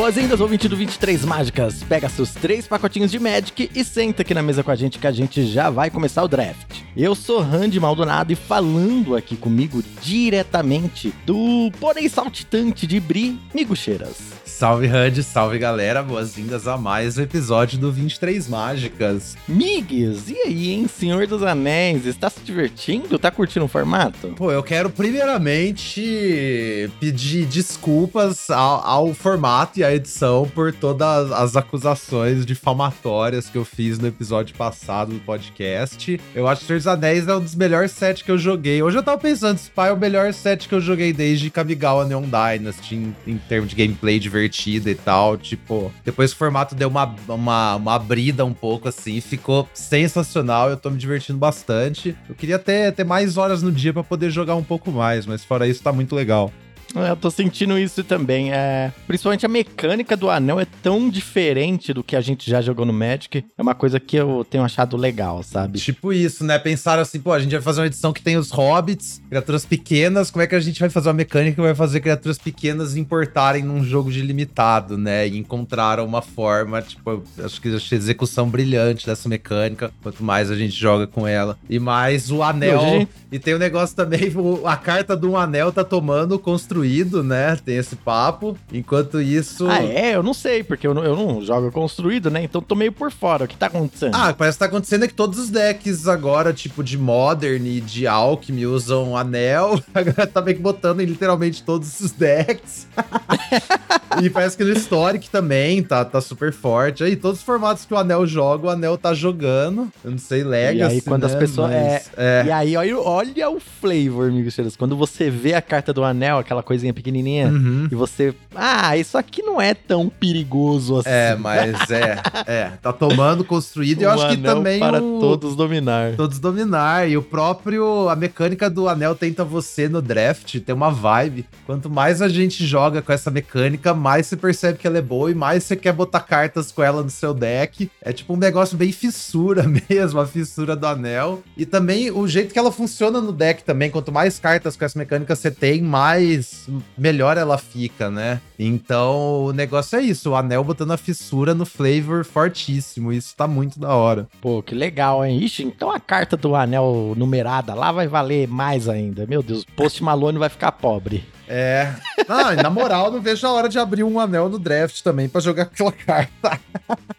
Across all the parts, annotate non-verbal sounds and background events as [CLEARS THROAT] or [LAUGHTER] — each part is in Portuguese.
Boas-vindas, ouvinte do 23 Mágicas. Pega seus três pacotinhos de Magic e senta aqui na mesa com a gente que a gente já vai começar o draft. Eu sou Randy Maldonado e falando aqui comigo diretamente do porém saltitante de Bri, Migucheiras. Salve Randy, salve galera, boas-vindas a mais um episódio do 23 Mágicas. Migues, e aí, hein, Senhor dos Anéis, está se divertindo? Tá curtindo o formato? Pô, eu quero primeiramente pedir desculpas ao, ao formato e edição por todas as acusações difamatórias que eu fiz no episódio passado do podcast. Eu acho que Senhor dos Anéis é um dos melhores sets que eu joguei. Hoje eu tava pensando, Spy é o melhor set que eu joguei desde Kamigawa Neon Dynasty, em, em termos de gameplay divertida e tal. Tipo, depois o formato deu uma, uma, uma brida um pouco assim, ficou sensacional. Eu tô me divertindo bastante. Eu queria ter, ter mais horas no dia para poder jogar um pouco mais, mas fora isso, tá muito legal. Eu tô sentindo isso também. É, principalmente a mecânica do anel é tão diferente do que a gente já jogou no Magic. É uma coisa que eu tenho achado legal, sabe? Tipo isso, né? Pensaram assim, pô, a gente vai fazer uma edição que tem os hobbits, criaturas pequenas. Como é que a gente vai fazer uma mecânica que vai fazer criaturas pequenas importarem num jogo de limitado, né? E encontraram uma forma, tipo, acho que a execução brilhante dessa mecânica. Quanto mais a gente joga com ela. E mais o anel. Gente... E tem o um negócio também, a carta do anel tá tomando construção construído, né? Tem esse papo. Enquanto isso. Ah, é? Eu não sei, porque eu não, eu não jogo construído, né? Então tô meio por fora. O que tá acontecendo? Ah, parece que tá acontecendo é que todos os decks agora, tipo de Modern e de Alchemy, usam anel. [LAUGHS] Agora tá meio que botando em literalmente todos os decks. [LAUGHS] e parece que no Historic também tá, tá super forte. Aí, todos os formatos que o anel joga, o anel tá jogando. Eu não sei, Legacy. E aí, quando né? as pessoas. Mas, é, é. E aí, olha, olha o flavor, amigos. Quando você vê a carta do anel, aquela coisinha pequenininha, uhum. e você. Ah, isso aqui não é tão perigoso assim. É, mas [LAUGHS] é. é, tá tomando construído. e eu acho que também. Para o... todos dominar. Todos dominar. E o próprio. A mecânica do anel tenta você no draft, tem uma vibe. Quanto mais a gente joga com essa mecânica, mais você percebe que ela é boa e mais você quer botar cartas com ela no seu deck. É tipo um negócio bem fissura [LAUGHS] mesmo, a fissura do anel. E também o jeito que ela funciona no deck também. Quanto mais cartas com essa mecânica você tem, mais melhor ela fica, né? Então o negócio é isso: o anel botando a fissura no flavor fortíssimo. Isso tá muito da hora. Pô, que legal, hein? Ixi, então a carta do anel numerada lá vai valer mais ainda. Meu Deus, Post Malone vai ficar pobre. É. Ah, na moral, não vejo a hora de abrir um anel no draft também para jogar aquela carta.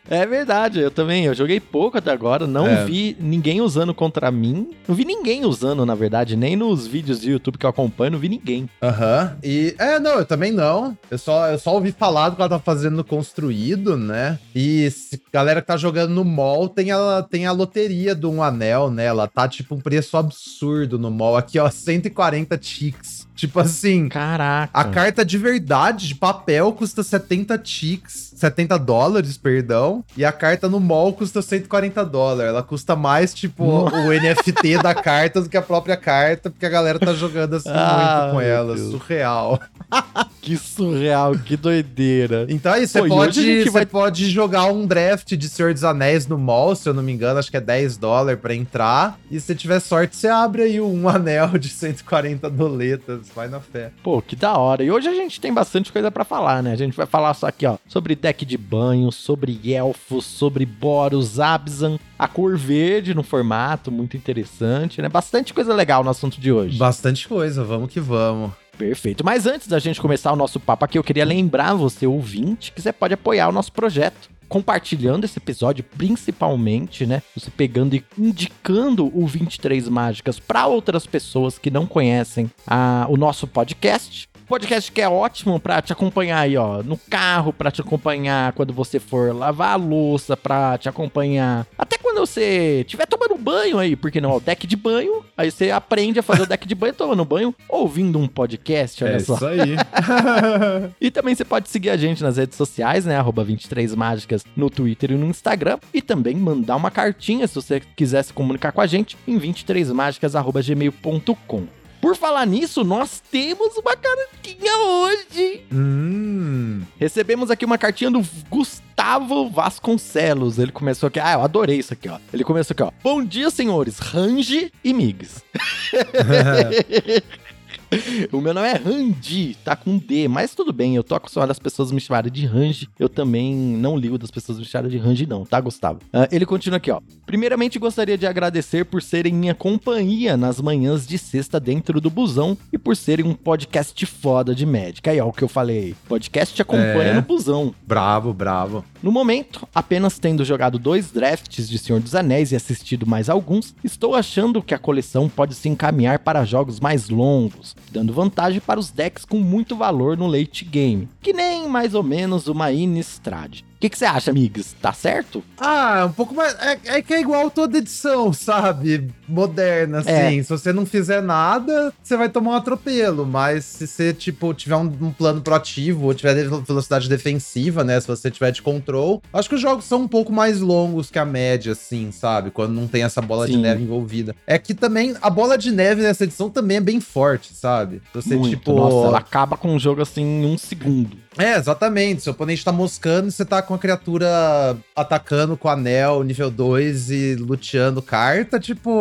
É verdade, eu também. Eu joguei pouco até agora, não é. vi ninguém usando contra mim. Não vi ninguém usando, na verdade, nem nos vídeos do YouTube que eu acompanho, não vi ninguém. Aham. Uhum. E é, não, eu também não. Eu só, eu só ouvi falar do que ela tá fazendo construído, né? E se, galera que tá jogando no mall tem a, tem a loteria do um anel, né? Ela tá tipo um preço absurdo no mall. Aqui, ó, 140 ticks. Tipo assim. Caraca. A carta de verdade, de papel, custa 70 ticks. 70 dólares, perdão. E a carta no mall custa 140 dólares. Ela custa mais, tipo, o NFT da carta do que a própria carta, porque a galera tá jogando assim [LAUGHS] ah, muito com ela. Deus. Surreal. [LAUGHS] que surreal, que doideira. Então é isso, você pode, vai... pode jogar um draft de Senhor dos Anéis no mall, se eu não me engano, acho que é 10 dólares pra entrar. E se tiver sorte, você abre aí um [LAUGHS] anel de 140 doletas vai na fé. Pô, que da hora. E hoje a gente tem bastante coisa para falar, né? A gente vai falar só aqui, ó, sobre deck de banho, sobre elfos, sobre Boros, Abzan, a cor verde no formato, muito interessante, né? Bastante coisa legal no assunto de hoje. Bastante coisa, vamos que vamos. Perfeito. Mas antes da gente começar o nosso papo aqui, eu queria lembrar você, ouvinte, que você pode apoiar o nosso projeto compartilhando esse episódio, principalmente, né? Você pegando e indicando o 23 Mágicas para outras pessoas que não conhecem a, o nosso podcast podcast que é ótimo pra te acompanhar aí, ó, no carro, pra te acompanhar quando você for lavar a louça, pra te acompanhar até quando você estiver tomando banho aí, porque não, o deck de banho, aí você aprende a fazer o deck de banho tomando banho, ouvindo um podcast, olha é só. isso aí. [LAUGHS] e também você pode seguir a gente nas redes sociais, né, arroba 23mágicas no Twitter e no Instagram, e também mandar uma cartinha se você quiser se comunicar com a gente em 23mágicas.gmail.com. Por falar nisso, nós temos uma cartinha hoje. Hum. Recebemos aqui uma cartinha do Gustavo Vasconcelos. Ele começou aqui. Ah, eu adorei isso aqui, ó. Ele começou aqui, ó. Bom dia, senhores. Range e Migs. [LAUGHS] [LAUGHS] o meu nome é Randy, tá com D, mas tudo bem, eu tô acostumado as pessoas me chamarem de Randy. Eu também não ligo das pessoas me chamarem de Randy, não, tá, Gustavo? Uh, ele continua aqui, ó. Primeiramente, gostaria de agradecer por serem minha companhia nas manhãs de sexta dentro do busão e por serem um podcast foda de médica. Aí, ó, o que eu falei. Podcast acompanha é. no busão. Bravo, bravo. No momento, apenas tendo jogado dois drafts de Senhor dos Anéis e assistido mais alguns, estou achando que a coleção pode se encaminhar para jogos mais longos, dando vantagem para os decks com muito valor no late game, que nem mais ou menos uma Innistrad que, que você acha, amigos? Tá certo? Ah, um pouco mais. É, é, que é igual toda edição, sabe? Moderna, assim. É. Se você não fizer nada, você vai tomar um atropelo. Mas se você, tipo, tiver um, um, plano proativo ou tiver velocidade defensiva, né? Se você tiver de control, acho que os jogos são um pouco mais longos que a média, assim, sabe? Quando não tem essa bola Sim. de neve envolvida. É que também a bola de neve nessa edição também é bem forte, sabe? Você, Muito. tipo. Nossa, ela acaba com o jogo assim em um segundo. É, exatamente. Seu oponente tá moscando e você tá com a criatura atacando com anel nível 2 e luteando carta, tipo,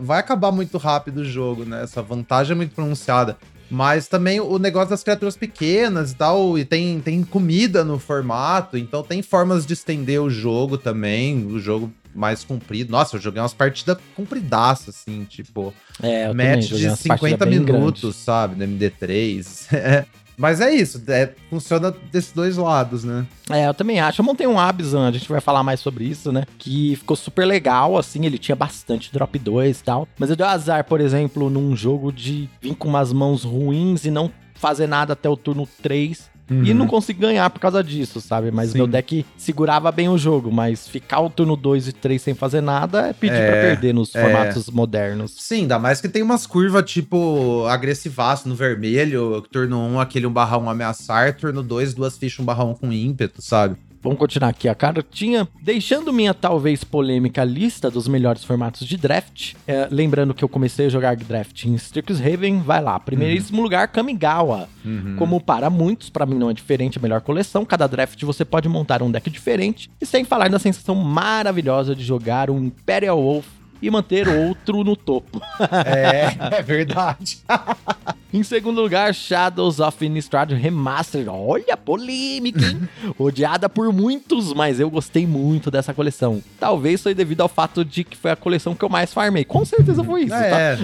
vai acabar muito rápido o jogo, né? Essa vantagem é muito pronunciada. Mas também o negócio das criaturas pequenas e tal, e tem, tem comida no formato, então tem formas de estender o jogo também, o jogo mais comprido. Nossa, eu joguei umas partidas compridaças, assim, tipo, é, match de 50 minutos, sabe, no MD3. [LAUGHS] Mas é isso, é, funciona desses dois lados, né? É, eu também acho. Eu montei um Abzan, a gente vai falar mais sobre isso, né? Que ficou super legal, assim, ele tinha bastante drop 2 e tal. Mas eu dei azar, por exemplo, num jogo de vir com umas mãos ruins e não fazer nada até o turno 3 Uhum. E não consegui ganhar por causa disso, sabe? Mas Sim. meu deck segurava bem o jogo, mas ficar o turno 2 e 3 sem fazer nada é pedir é, pra perder nos é. formatos modernos. Sim, ainda mais que tem umas curvas tipo agressivaço no vermelho, turno 1 um, aquele 1 barra 1 ameaçar, turno 2 duas fichas 1 barra 1 com ímpeto, sabe? Vamos continuar aqui a cartinha. Deixando minha talvez polêmica lista dos melhores formatos de draft. É, lembrando que eu comecei a jogar draft em Strixhaven. Vai lá. Primeiríssimo uhum. lugar, Kamigawa. Uhum. Como para muitos, para mim não é diferente, a melhor coleção. Cada draft você pode montar um deck diferente. E sem falar na sensação maravilhosa de jogar um Imperial Wolf e manter outro no topo. é, [LAUGHS] é verdade. [LAUGHS] em segundo lugar, Shadows of Innistrad Remastered. Olha, polêmica, hein? [LAUGHS] Odiada por muitos, mas eu gostei muito dessa coleção. Talvez foi devido ao fato de que foi a coleção que eu mais farmei. Com certeza foi isso, é, tá?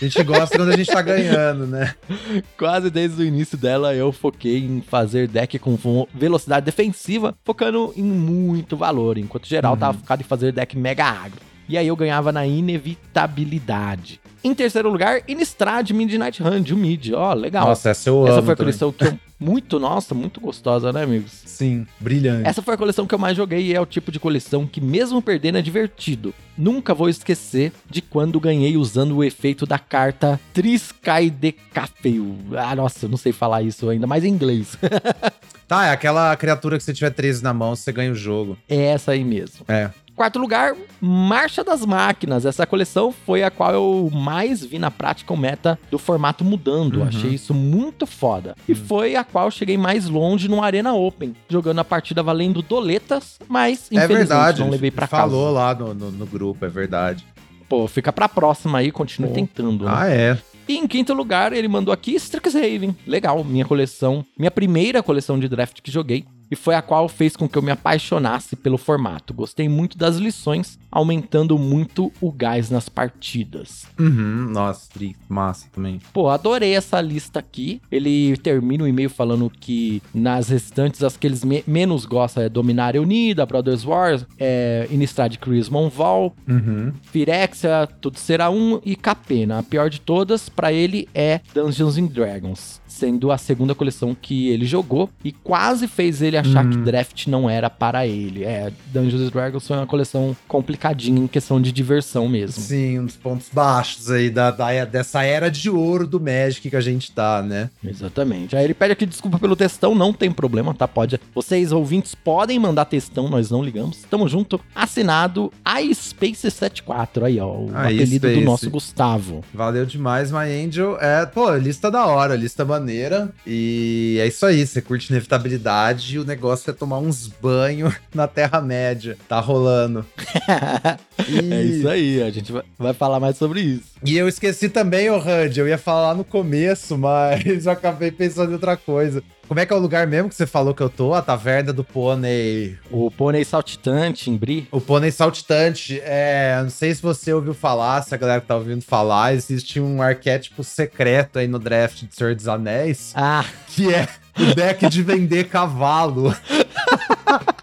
A gente gosta quando a gente tá ganhando, né? [LAUGHS] Quase desde o início dela eu foquei em fazer deck com velocidade defensiva, focando em muito valor, enquanto geral uhum. tava focado em fazer deck mega agro. E aí eu ganhava na inevitabilidade. Em terceiro lugar, Innistrad Midnight Hunt, o Mid. Ó, oh, legal. Nossa, essa eu essa amo foi a coleção que eu... [LAUGHS] Muito, nossa, muito gostosa, né, amigos? Sim, brilhante. Essa foi a coleção que eu mais joguei e é o tipo de coleção que, mesmo perdendo, é divertido. Nunca vou esquecer de quando ganhei usando o efeito da carta Triskaidekafeu. Ah, nossa, eu não sei falar isso ainda, mas em inglês. [LAUGHS] tá, é aquela criatura que você tiver 13 na mão, você ganha o jogo. É essa aí mesmo. É. Quarto lugar, Marcha das Máquinas. Essa coleção foi a qual eu mais vi na prática o meta do formato mudando. Uhum. Achei isso muito foda. E uhum. foi a qual cheguei mais longe no Arena Open, jogando a partida valendo doletas, mas é infelizmente é verdade, não levei pra casa. Falou lá no, no, no, grupo, é verdade. Pô, fica pra próxima aí, continue Pô. tentando. Né? Ah, é. E em quinto lugar, ele mandou aqui Strixhaven. Legal, minha coleção, minha primeira coleção de draft que joguei e foi a qual fez com que eu me apaixonasse pelo formato. Gostei muito das lições, aumentando muito o gás nas partidas. Uhum, nossa, massa também. Pô, adorei essa lista aqui. Ele termina o e-mail falando que nas restantes as que eles me menos gostam é Dominária Unida, Brothers Wars, é, Innistrad Crismon Val, uhum. Firexia, Tudo Será Um e Capena. A pior de todas, para ele, é Dungeons and Dragons sendo a segunda coleção que ele jogou e quase fez ele achar que hum. draft não era para ele. É, Dungeons Dragons foi uma coleção complicadinha em questão de diversão mesmo. Sim, um dos pontos baixos aí da, da, dessa era de ouro do Magic que a gente tá, né? Exatamente. Aí ele pede aqui desculpa pelo textão, não tem problema, tá? Pode. Vocês ouvintes podem mandar textão, nós não ligamos. Tamo junto. Assinado iSpace74 aí, ó, o apelido do nosso Gustavo. Valeu demais, My Angel. É, pô, lista da hora, lista maneira maneira. E é isso aí, você curte inevitabilidade e o negócio é tomar uns banhos [LAUGHS] na Terra-média. Tá rolando. [LAUGHS] E... É isso aí, a gente vai falar mais sobre isso. E eu esqueci também, o Randy, eu ia falar no começo, mas [LAUGHS] eu acabei pensando em outra coisa. Como é que é o lugar mesmo que você falou que eu tô? A Taverna do Pônei. O Pônei Saltitante, em Bri. O Pônei Saltitante. É, não sei se você ouviu falar, se a galera que tá ouvindo falar, existe um arquétipo secreto aí no draft de Senhor dos Anéis. Ah. Que é o deck de vender cavalo. [LAUGHS]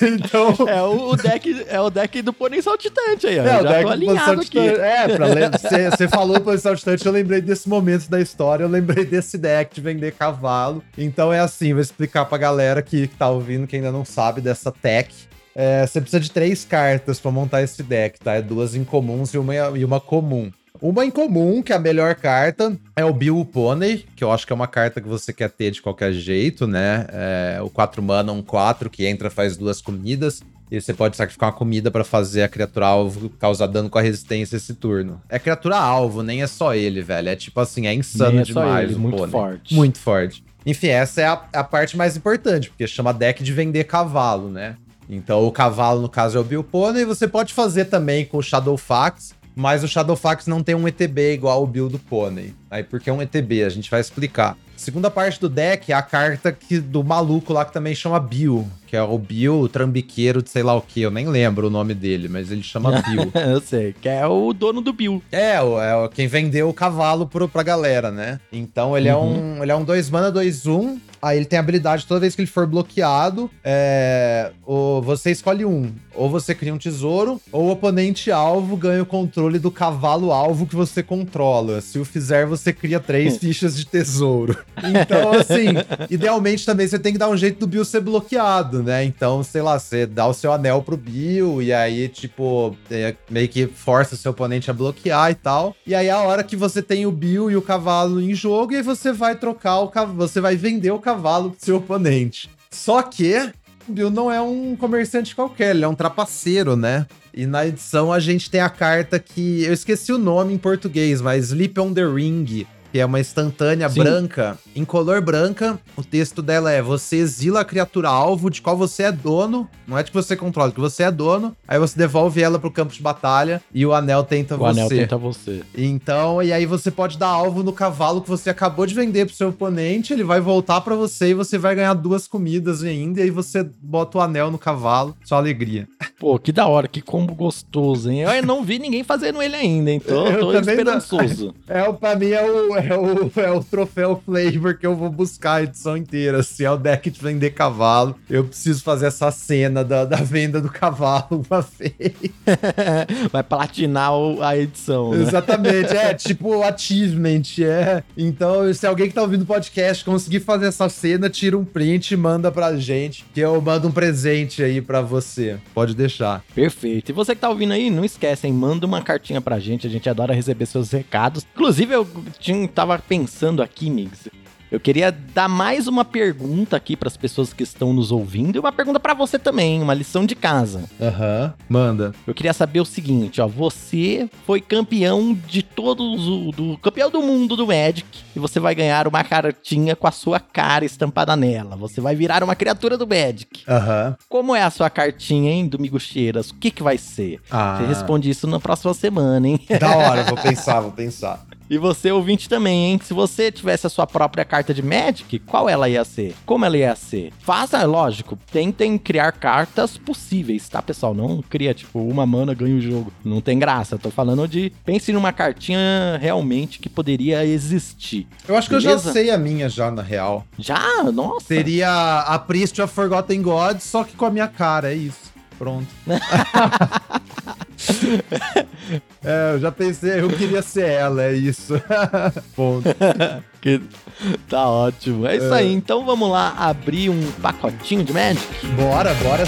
então. [LAUGHS] É o, deck, é o deck do pônei saltitante aí, ó. É, o deck do pônei saltitante. É, você [LAUGHS] falou pônei saltitante, eu lembrei desse momento da história, eu lembrei desse deck de vender cavalo. Então é assim, vou explicar pra galera que, que tá ouvindo, que ainda não sabe dessa tech. É, você precisa de três cartas para montar esse deck, tá? É duas incomuns e uma, e uma comum. Uma em comum, que é a melhor carta, é o Bill Pony, que eu acho que é uma carta que você quer ter de qualquer jeito, né? É, o 4 mana, um 4, que entra faz duas comidas. E você pode sacrificar uma comida para fazer a criatura alvo causar dano com a resistência esse turno. É criatura alvo, nem é só ele, velho. É tipo assim, é insano é demais ele, o muito forte. Muito forte. Enfim, essa é a, a, parte mais importante, porque chama deck de vender cavalo, né? Então o cavalo, no caso, é o Bill Pony, e você pode fazer também com o Shadowfax, mas o Shadowfax não tem um ETB igual o build do Pônei. Aí porque é um ETB, a gente vai explicar. Segunda parte do deck é a carta que, do maluco lá que também chama Bill, que é o Bill, o trambiqueiro de sei lá o que, eu nem lembro o nome dele, mas ele chama [LAUGHS] Bill. eu sei, que é o dono do Bill. É, é quem vendeu o cavalo pro, pra galera, né? Então ele, uhum. é um, ele é um 2 mana, 2 1, Aí ele tem a habilidade, toda vez que ele for bloqueado, é, ou você escolhe um. Ou você cria um tesouro, ou o oponente alvo ganha o controle do cavalo alvo que você controla. Se o fizer, você cria três [LAUGHS] fichas de tesouro. Então, assim, [LAUGHS] idealmente também você tem que dar um jeito do Bill ser bloqueado, né? Então, sei lá, você dá o seu anel pro Bill e aí, tipo, é, meio que força o seu oponente a bloquear e tal. E aí, a hora que você tem o Bill e o cavalo em jogo, e aí você vai trocar o cavalo, você vai vender o cavalo pro seu oponente. Só que o Bill não é um comerciante qualquer, ele é um trapaceiro, né? E na edição a gente tem a carta que eu esqueci o nome em português, mas Sleep on the Ring que é uma instantânea Sim. branca, em color branca. O texto dela é: Você exila a criatura alvo de qual você é dono. Não é de que você controla, é que você é dono. Aí você devolve ela pro campo de batalha e o anel tenta o você. O anel tenta você. Então, e aí você pode dar alvo no cavalo que você acabou de vender pro seu oponente. Ele vai voltar para você e você vai ganhar duas comidas ainda. E aí você bota o anel no cavalo. Só alegria. [LAUGHS] Pô, que da hora, que combo gostoso, hein? Eu não vi ninguém fazendo ele ainda, então eu tô esperançoso. Não. [LAUGHS] É, pra mim é o, é o, é o troféu flavor que eu vou buscar a edição inteira. Se é o deck de vender cavalo, eu preciso fazer essa cena da, da venda do cavalo uma vez. [LAUGHS] Vai platinar a edição. Né? Exatamente, é tipo achievement. É. Então, se alguém que tá ouvindo o podcast conseguir fazer essa cena, tira um print e manda pra gente, que eu mando um presente aí pra você. Pode deixar. Perfeito. E você que tá ouvindo aí, não esquece, hein? Manda uma cartinha pra gente, a gente adora receber seus recados. Inclusive, eu tinha, tava pensando aqui, Migs, eu queria dar mais uma pergunta aqui para as pessoas que estão nos ouvindo e uma pergunta para você também, uma lição de casa. Aham, uhum. manda. Eu queria saber o seguinte, ó, você foi campeão de todos o do campeão do mundo do Magic e você vai ganhar uma cartinha com a sua cara estampada nela. Você vai virar uma criatura do Magic. Aham. Uhum. Como é a sua cartinha, hein, Domingo Cheiras? O que que vai ser? Ah. Você responde isso na próxima semana, hein? Da hora, vou [LAUGHS] pensar, vou pensar. E você, ouvinte, também, hein? Se você tivesse a sua própria carta de Magic, qual ela ia ser? Como ela ia ser? Faça, lógico, tentem criar cartas possíveis, tá, pessoal? Não cria, tipo, uma mana ganha o jogo. Não tem graça. Tô falando de. Pense numa cartinha realmente que poderia existir. Eu acho Beleza? que eu já sei a minha, já, na real. Já? Nossa. Seria a Priest of Forgotten Gods, só que com a minha cara, é isso. Pronto. [LAUGHS] [LAUGHS] é, eu já pensei, eu queria ser ela, é isso. [LAUGHS] Ponto. [LAUGHS] que... Tá ótimo. É isso é. aí. Então vamos lá abrir um pacotinho de Magic? Bora, bora.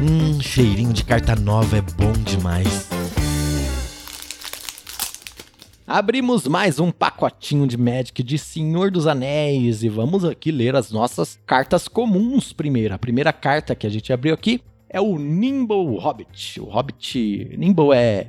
Hum, cheirinho de carta nova é bom demais. Abrimos mais um pacotinho de Magic de Senhor dos Anéis e vamos aqui ler as nossas cartas comuns primeiro. A primeira carta que a gente abriu aqui é o Nimble Hobbit. O Hobbit. Nimble é,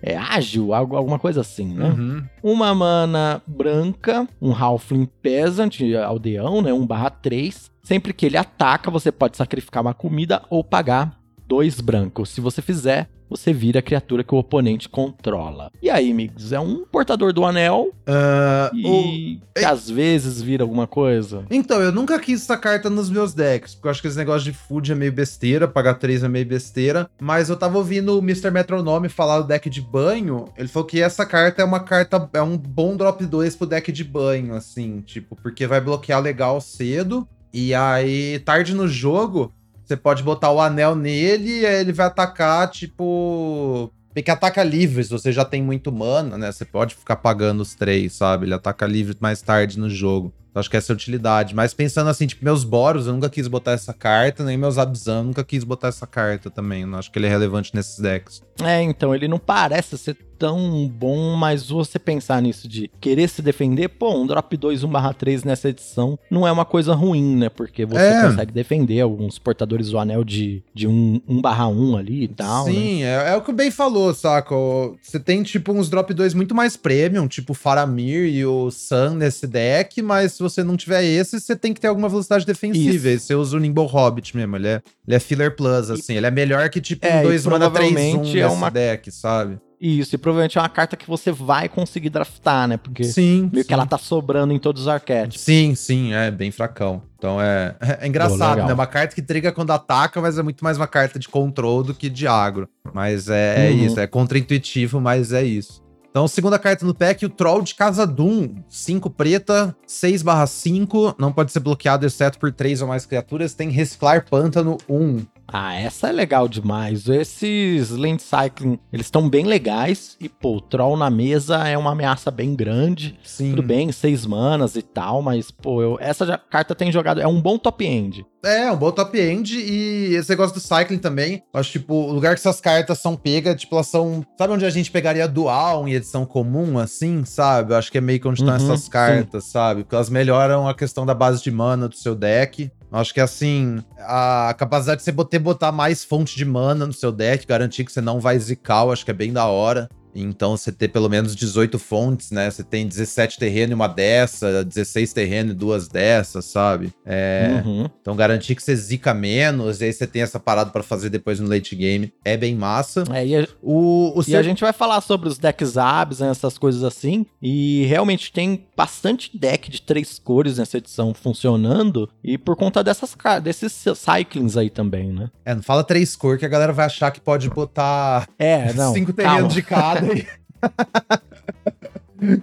é ágil, algo, alguma coisa assim, né? Uhum. Uma mana branca, um Halfling Peasant, aldeão, né? 1/3. Sempre que ele ataca, você pode sacrificar uma comida ou pagar dois brancos. Se você fizer, você vira a criatura que o oponente controla. E aí, Migs, é um portador do anel uh, e o... que às vezes vira alguma coisa. Então, eu nunca quis essa carta nos meus decks, porque eu acho que esse negócio de food é meio besteira, pagar 3 é meio besteira, mas eu tava ouvindo o Mr. Metronome falar do deck de banho, ele falou que essa carta é uma carta, é um bom drop 2 pro deck de banho, assim, tipo, porque vai bloquear legal cedo, e aí, tarde no jogo, você pode botar o anel nele e ele vai atacar, tipo. Porque ataca se você já tem muito mana, né? Você pode ficar pagando os três, sabe? Ele ataca livre mais tarde no jogo. Então, acho que essa é a utilidade. Mas pensando assim, tipo, meus Boros, eu nunca quis botar essa carta, nem meus Abzan, nunca quis botar essa carta também. Não acho que ele é relevante nesses decks. É, então, ele não parece ser tão bom, mas você pensar nisso de querer se defender, pô, um drop 2 1/3 nessa edição não é uma coisa ruim, né? Porque você é. consegue defender alguns portadores do anel de, de 1 1/1 ali e tal. Sim, né? é, é, o que o Ben falou, saca? Você tem, tipo, uns drop 2 muito mais premium, tipo o Faramir e o Sun nesse deck, mas você não tiver esse, você tem que ter alguma velocidade defensiva. Isso. Você usa o Nimble Hobbit mesmo, ele é, ele é filler plus, assim. E, ele é melhor que, tipo, é, um 2 mana 3 1 é uma deck, sabe? Isso, e provavelmente é uma carta que você vai conseguir draftar, né? Porque sim, meio sim. que ela tá sobrando em todos os arquétipos. Sim, sim, é bem fracão. Então é, [LAUGHS] é engraçado, Pô, né? Uma carta que triga quando ataca, mas é muito mais uma carta de control do que de agro. Mas é, é uhum. isso, é contra-intuitivo, mas é isso. Então, segunda carta no pack, o Troll de Casa Doom. 5 preta, 6 5, não pode ser bloqueado exceto por 3 ou mais criaturas. Tem Reciclar Pântano 1. Ah, essa é legal demais. Esses Land Cycling, eles estão bem legais. E, pô, o Troll na mesa é uma ameaça bem grande. Sim. Tudo bem, seis manas e tal, mas, pô, eu, essa já, carta tem jogado. É um bom top end. É, um bom top end. E esse negócio do Cycling também. Acho, tipo, o lugar que essas cartas são pegas, tipo, elas são. Sabe onde a gente pegaria dual em edição comum, assim, sabe? Eu acho que é meio que onde estão uhum, essas cartas, sim. sabe? Porque elas melhoram a questão da base de mana do seu deck. Acho que assim, a capacidade de você botar, botar mais fonte de mana no seu deck, garantir que você não vai zicar, acho que é bem da hora. Então você ter pelo menos 18 fontes, né? Você tem 17 terreno e uma dessa, 16 terreno e duas dessas, sabe? É, uhum. Então garantir que você zica menos, e aí você tem essa parada para fazer depois no late game. É bem massa. É, e a, o, o e a gente vai falar sobre os decks abs, né, essas coisas assim. E realmente tem bastante deck de três cores nessa edição funcionando. E por conta dessas, desses cyclings aí também, né? É, não fala três cores que a galera vai achar que pode botar é, [LAUGHS] não, cinco terrenos de cada aí.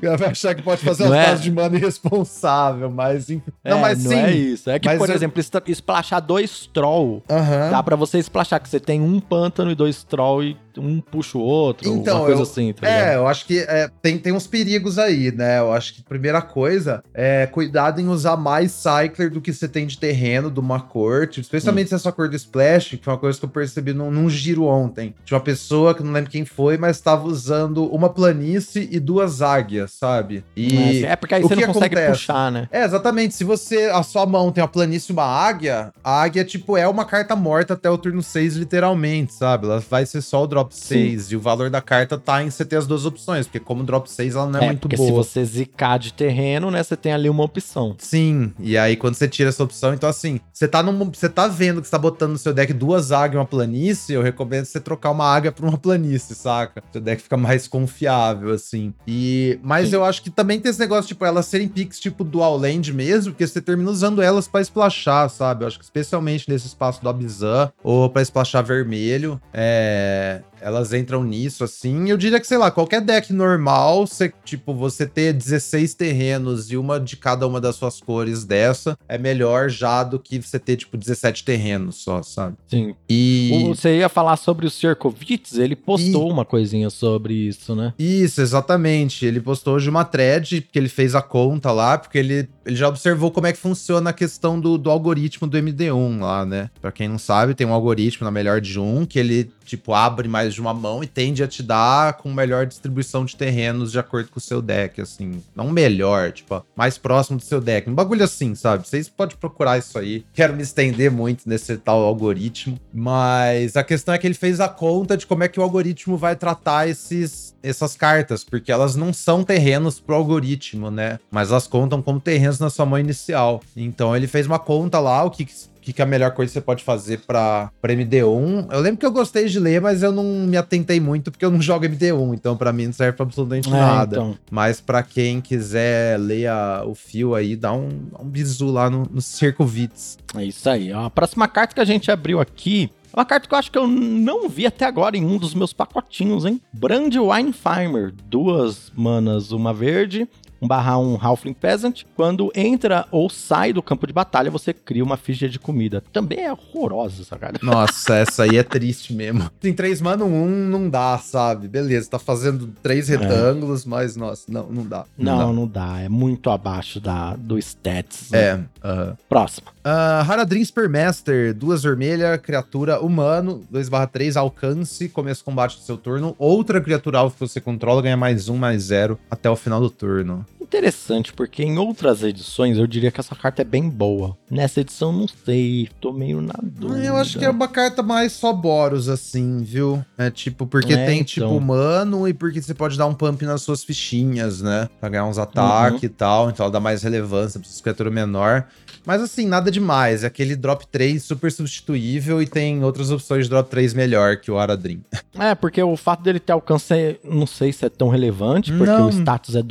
Ela [LAUGHS] vai achar que pode fazer umas é? de mana irresponsável, mas. Não, é, mas não sim. é isso. É que, por eu... exemplo, esplachar dois troll, uhum. dá pra você esplachar, que você tem um pântano e dois troll e um puxa o outro, então, uma coisa eu, assim, tá É, eu acho que é, tem, tem uns perigos aí, né? Eu acho que primeira coisa é cuidado em usar mais Cycler do que você tem de terreno de uma corte, especialmente hum. se essa cor do Splash, que foi uma coisa que eu percebi num, num giro ontem. Tinha uma pessoa que não lembro quem foi, mas estava usando uma planície e duas águias, sabe? E é porque aí você não consegue acontece? puxar, né? É, exatamente. Se você, a sua mão tem uma planície e uma águia, a águia, tipo, é uma carta morta até o turno 6, literalmente, sabe? Ela vai ser só o drop drop 6 Sim. e o valor da carta tá em você ter as duas opções, porque como drop 6 ela não é, é muito porque boa. se você zicar de terreno, né, você tem ali uma opção. Sim, e aí quando você tira essa opção, então assim, você tá, num, você tá vendo que você tá botando no seu deck duas águias e uma planície, eu recomendo você trocar uma águia por uma planície, saca? Seu deck fica mais confiável, assim. E, mas Sim. eu acho que também tem esse negócio, tipo, elas serem picks tipo dual land mesmo, porque você termina usando elas para splashar, sabe? Eu acho que especialmente nesse espaço do Abzan, ou para splashar vermelho, é elas entram nisso, assim. Eu diria que, sei lá, qualquer deck normal, você, tipo, você ter 16 terrenos e uma de cada uma das suas cores dessa, é melhor já do que você ter, tipo, 17 terrenos só, sabe? Sim. E. Você ia falar sobre o Circovitz, ele postou e... uma coisinha sobre isso, né? Isso, exatamente. Ele postou hoje uma thread, que ele fez a conta lá, porque ele, ele já observou como é que funciona a questão do, do algoritmo do MD1 lá, né? Pra quem não sabe, tem um algoritmo na melhor de um que ele, tipo, abre mais mais de uma mão e tende a te dar com melhor distribuição de terrenos de acordo com o seu deck, assim. Não melhor, tipo, mais próximo do seu deck. Um bagulho assim, sabe? Vocês podem procurar isso aí. Quero me estender muito nesse tal algoritmo, mas a questão é que ele fez a conta de como é que o algoritmo vai tratar esses essas cartas, porque elas não são terrenos pro algoritmo, né? Mas elas contam como terrenos na sua mão inicial. Então ele fez uma conta lá, o que que, que é a melhor coisa que você pode fazer para MD1. Eu lembro que eu gostei de ler, mas eu não me atentei muito porque eu não [LAUGHS] jogo MD1, então para mim não serve pra absolutamente é, nada. Então. Mas para quem quiser ler a, o fio aí, dá um, um bizu lá no, no Circo Vits. É isso aí. A próxima carta que a gente abriu aqui é uma carta que eu acho que eu não vi até agora em um dos meus pacotinhos, hein? Brandywine Farmer. Duas manas, uma verde, um barra um Halfling Peasant. Quando entra ou sai do campo de batalha, você cria uma ficha de comida. Também é horrorosa essa cara. Nossa, essa aí é triste mesmo. [LAUGHS] Tem três mano, um não dá, sabe? Beleza, tá fazendo três é. retângulos, é. mas nossa, não, não dá. Não, não dá. não dá. É muito abaixo da, do stats. Né? É. Uh -huh. Próximo. Uh, Haradrim Spearmaster, duas vermelha, criatura humano, 2/3, alcance, começo combate do seu turno. Outra criatura alvo que você controla ganha mais um, mais zero até o final do turno interessante, porque em outras edições eu diria que essa carta é bem boa. Nessa edição, não sei, tô meio na dúvida. Eu acho que é uma carta mais só Boros, assim, viu? É tipo, porque é, tem tipo, então. tipo humano e porque você pode dar um pump nas suas fichinhas, né? Pra ganhar uns ataques uhum. e tal, então ela dá mais relevância pra sua criatura menor. Mas assim, nada demais. É aquele drop 3 super substituível e tem outras opções de drop 3 melhor que o Aradrim. [LAUGHS] É, porque o fato dele ter alcance, não sei se é tão relevante, porque não. o status é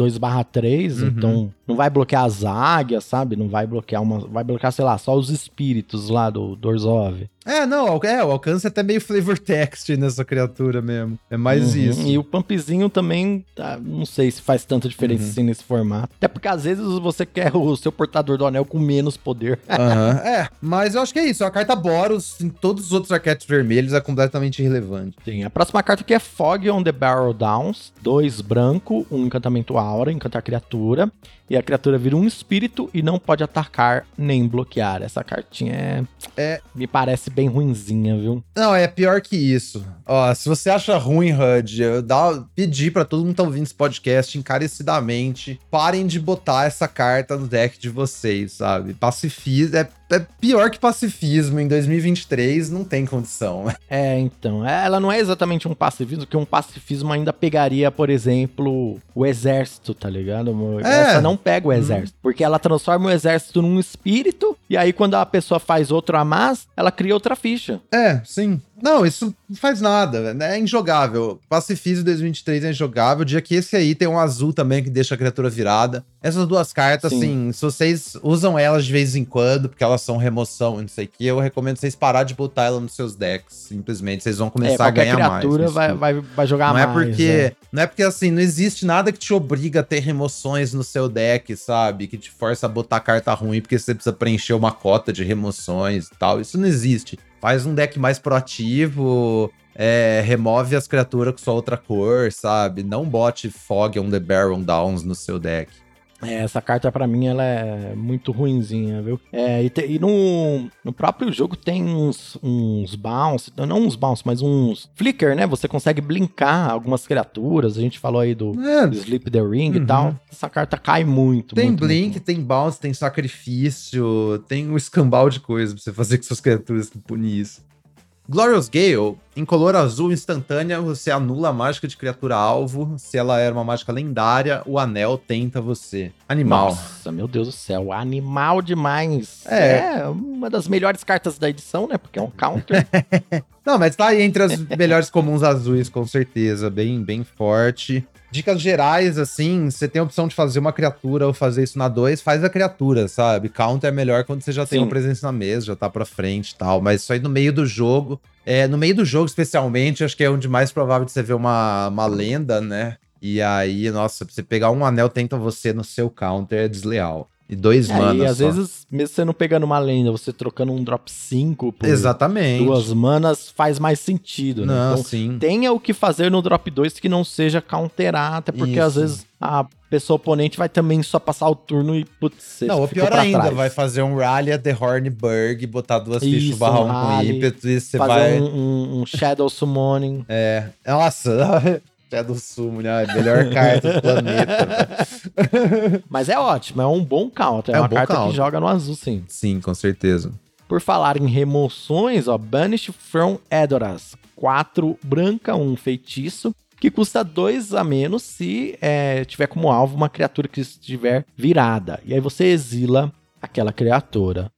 2/3, uhum. então não vai bloquear as águias, sabe? Não vai bloquear uma. Vai bloquear, sei lá, só os espíritos lá do Dorzov. É, não, é, o alcance é até meio flavor text nessa criatura mesmo. É mais uhum. isso. E o pumpzinho também, tá, não sei se faz tanta diferença uhum. assim nesse formato. Até porque às vezes você quer o seu portador do anel com menos poder. Uhum. [LAUGHS] é, mas eu acho que é isso. A carta Boros, em todos os outros arquétipos vermelhos, é completamente irrelevante. Sim, a próxima carta aqui é Fog on the Barrel Downs. Dois branco, um encantamento aura, encantar criatura e a criatura vira um espírito e não pode atacar nem bloquear. Essa cartinha é. é... Me parece bem ruinzinha, viu? Não, é pior que isso. Ó, se você acha ruim, HUD, eu dá, pedir para todo mundo que tá ouvindo esse podcast encarecidamente, parem de botar essa carta no deck de vocês, sabe? Pacifismo é é pior que pacifismo em 2023, não tem condição. [LAUGHS] É, então. É, ela não é exatamente um pacifismo, que um pacifismo ainda pegaria, por exemplo, o exército, tá ligado? É. Essa não pega o exército, hum. porque ela transforma o exército num espírito, e aí quando a pessoa faz outro a mais, ela cria outra ficha. É, sim. Não, isso não faz nada, né? é injogável. Pacifismo 2023 é injogável. O dia que esse aí tem um azul também que deixa a criatura virada. Essas duas cartas, Sim. assim, se vocês usam elas de vez em quando, porque elas são remoção e não sei o que, eu recomendo vocês parar de botar ela nos seus decks. Simplesmente, vocês vão começar é, a ganhar mais. criatura vai, vai, vai jogar não mais. É porque, é. Não é porque, assim, não existe nada que te obriga a ter remoções no seu deck, sabe? Que te força a botar carta ruim porque você precisa preencher uma cota de remoções e tal. Isso não existe. Faz um deck mais proativo, é, remove as criaturas com sua outra cor, sabe? Não bote Fog on the Baron Downs no seu deck. É, essa carta para mim ela é muito ruinzinha, viu? É, e, te, e no, no, próprio jogo tem uns, uns bounce, não uns bounce, mas uns flicker, né? Você consegue blinkar algumas criaturas. A gente falou aí do, é. Sleep the Ring uhum. e tal. Essa carta cai muito. Tem muito, blink, muito. tem bounce, tem sacrifício, tem um escambau de coisas pra você fazer com suas criaturas que punir isso. Glorious Gale, em color azul instantânea, você anula a mágica de criatura alvo. Se ela era uma mágica lendária, o anel tenta você. Animal. Nossa, meu Deus do céu, animal demais. É, é uma das melhores cartas da edição, né? Porque é um counter. [LAUGHS] Não, mas tá aí entre as melhores comuns azuis, com certeza. Bem, bem forte. Dicas gerais, assim, você tem a opção de fazer uma criatura ou fazer isso na 2, faz a criatura, sabe? Counter é melhor quando você já Sim. tem uma presença na mesa, já tá pra frente e tal. Mas isso aí no meio do jogo. É, no meio do jogo, especialmente, acho que é onde mais provável de você ver uma, uma lenda, né? E aí, nossa, você pegar um anel tenta você no seu counter é desleal. E dois É, manas e às só. vezes, mesmo você não pegando uma lenda, você trocando um drop 5 por Exatamente. duas manas faz mais sentido, né? Não, Então, sim. tenha o que fazer no drop 2 que não seja counterar, até porque às Isso. vezes a pessoa oponente vai também só passar o turno e, putz, você Não, o ficou pior ainda, trás. vai fazer um rally at the Hornburg, botar duas fichas barra um com rally, ímpeto e você fazer vai. um, um- um Shadow Summoning. É. Nossa, [LAUGHS] é do né? A melhor carta do planeta. Mas é ótimo, é um bom counter. É, É um uma bom carta counter. que joga no azul, sim. Sim, com certeza. Por falar em remoções, ó, Banish from Edoras. 4 branca, um feitiço, que custa 2 a menos se é, tiver como alvo uma criatura que estiver virada. E aí você exila aquela criatura.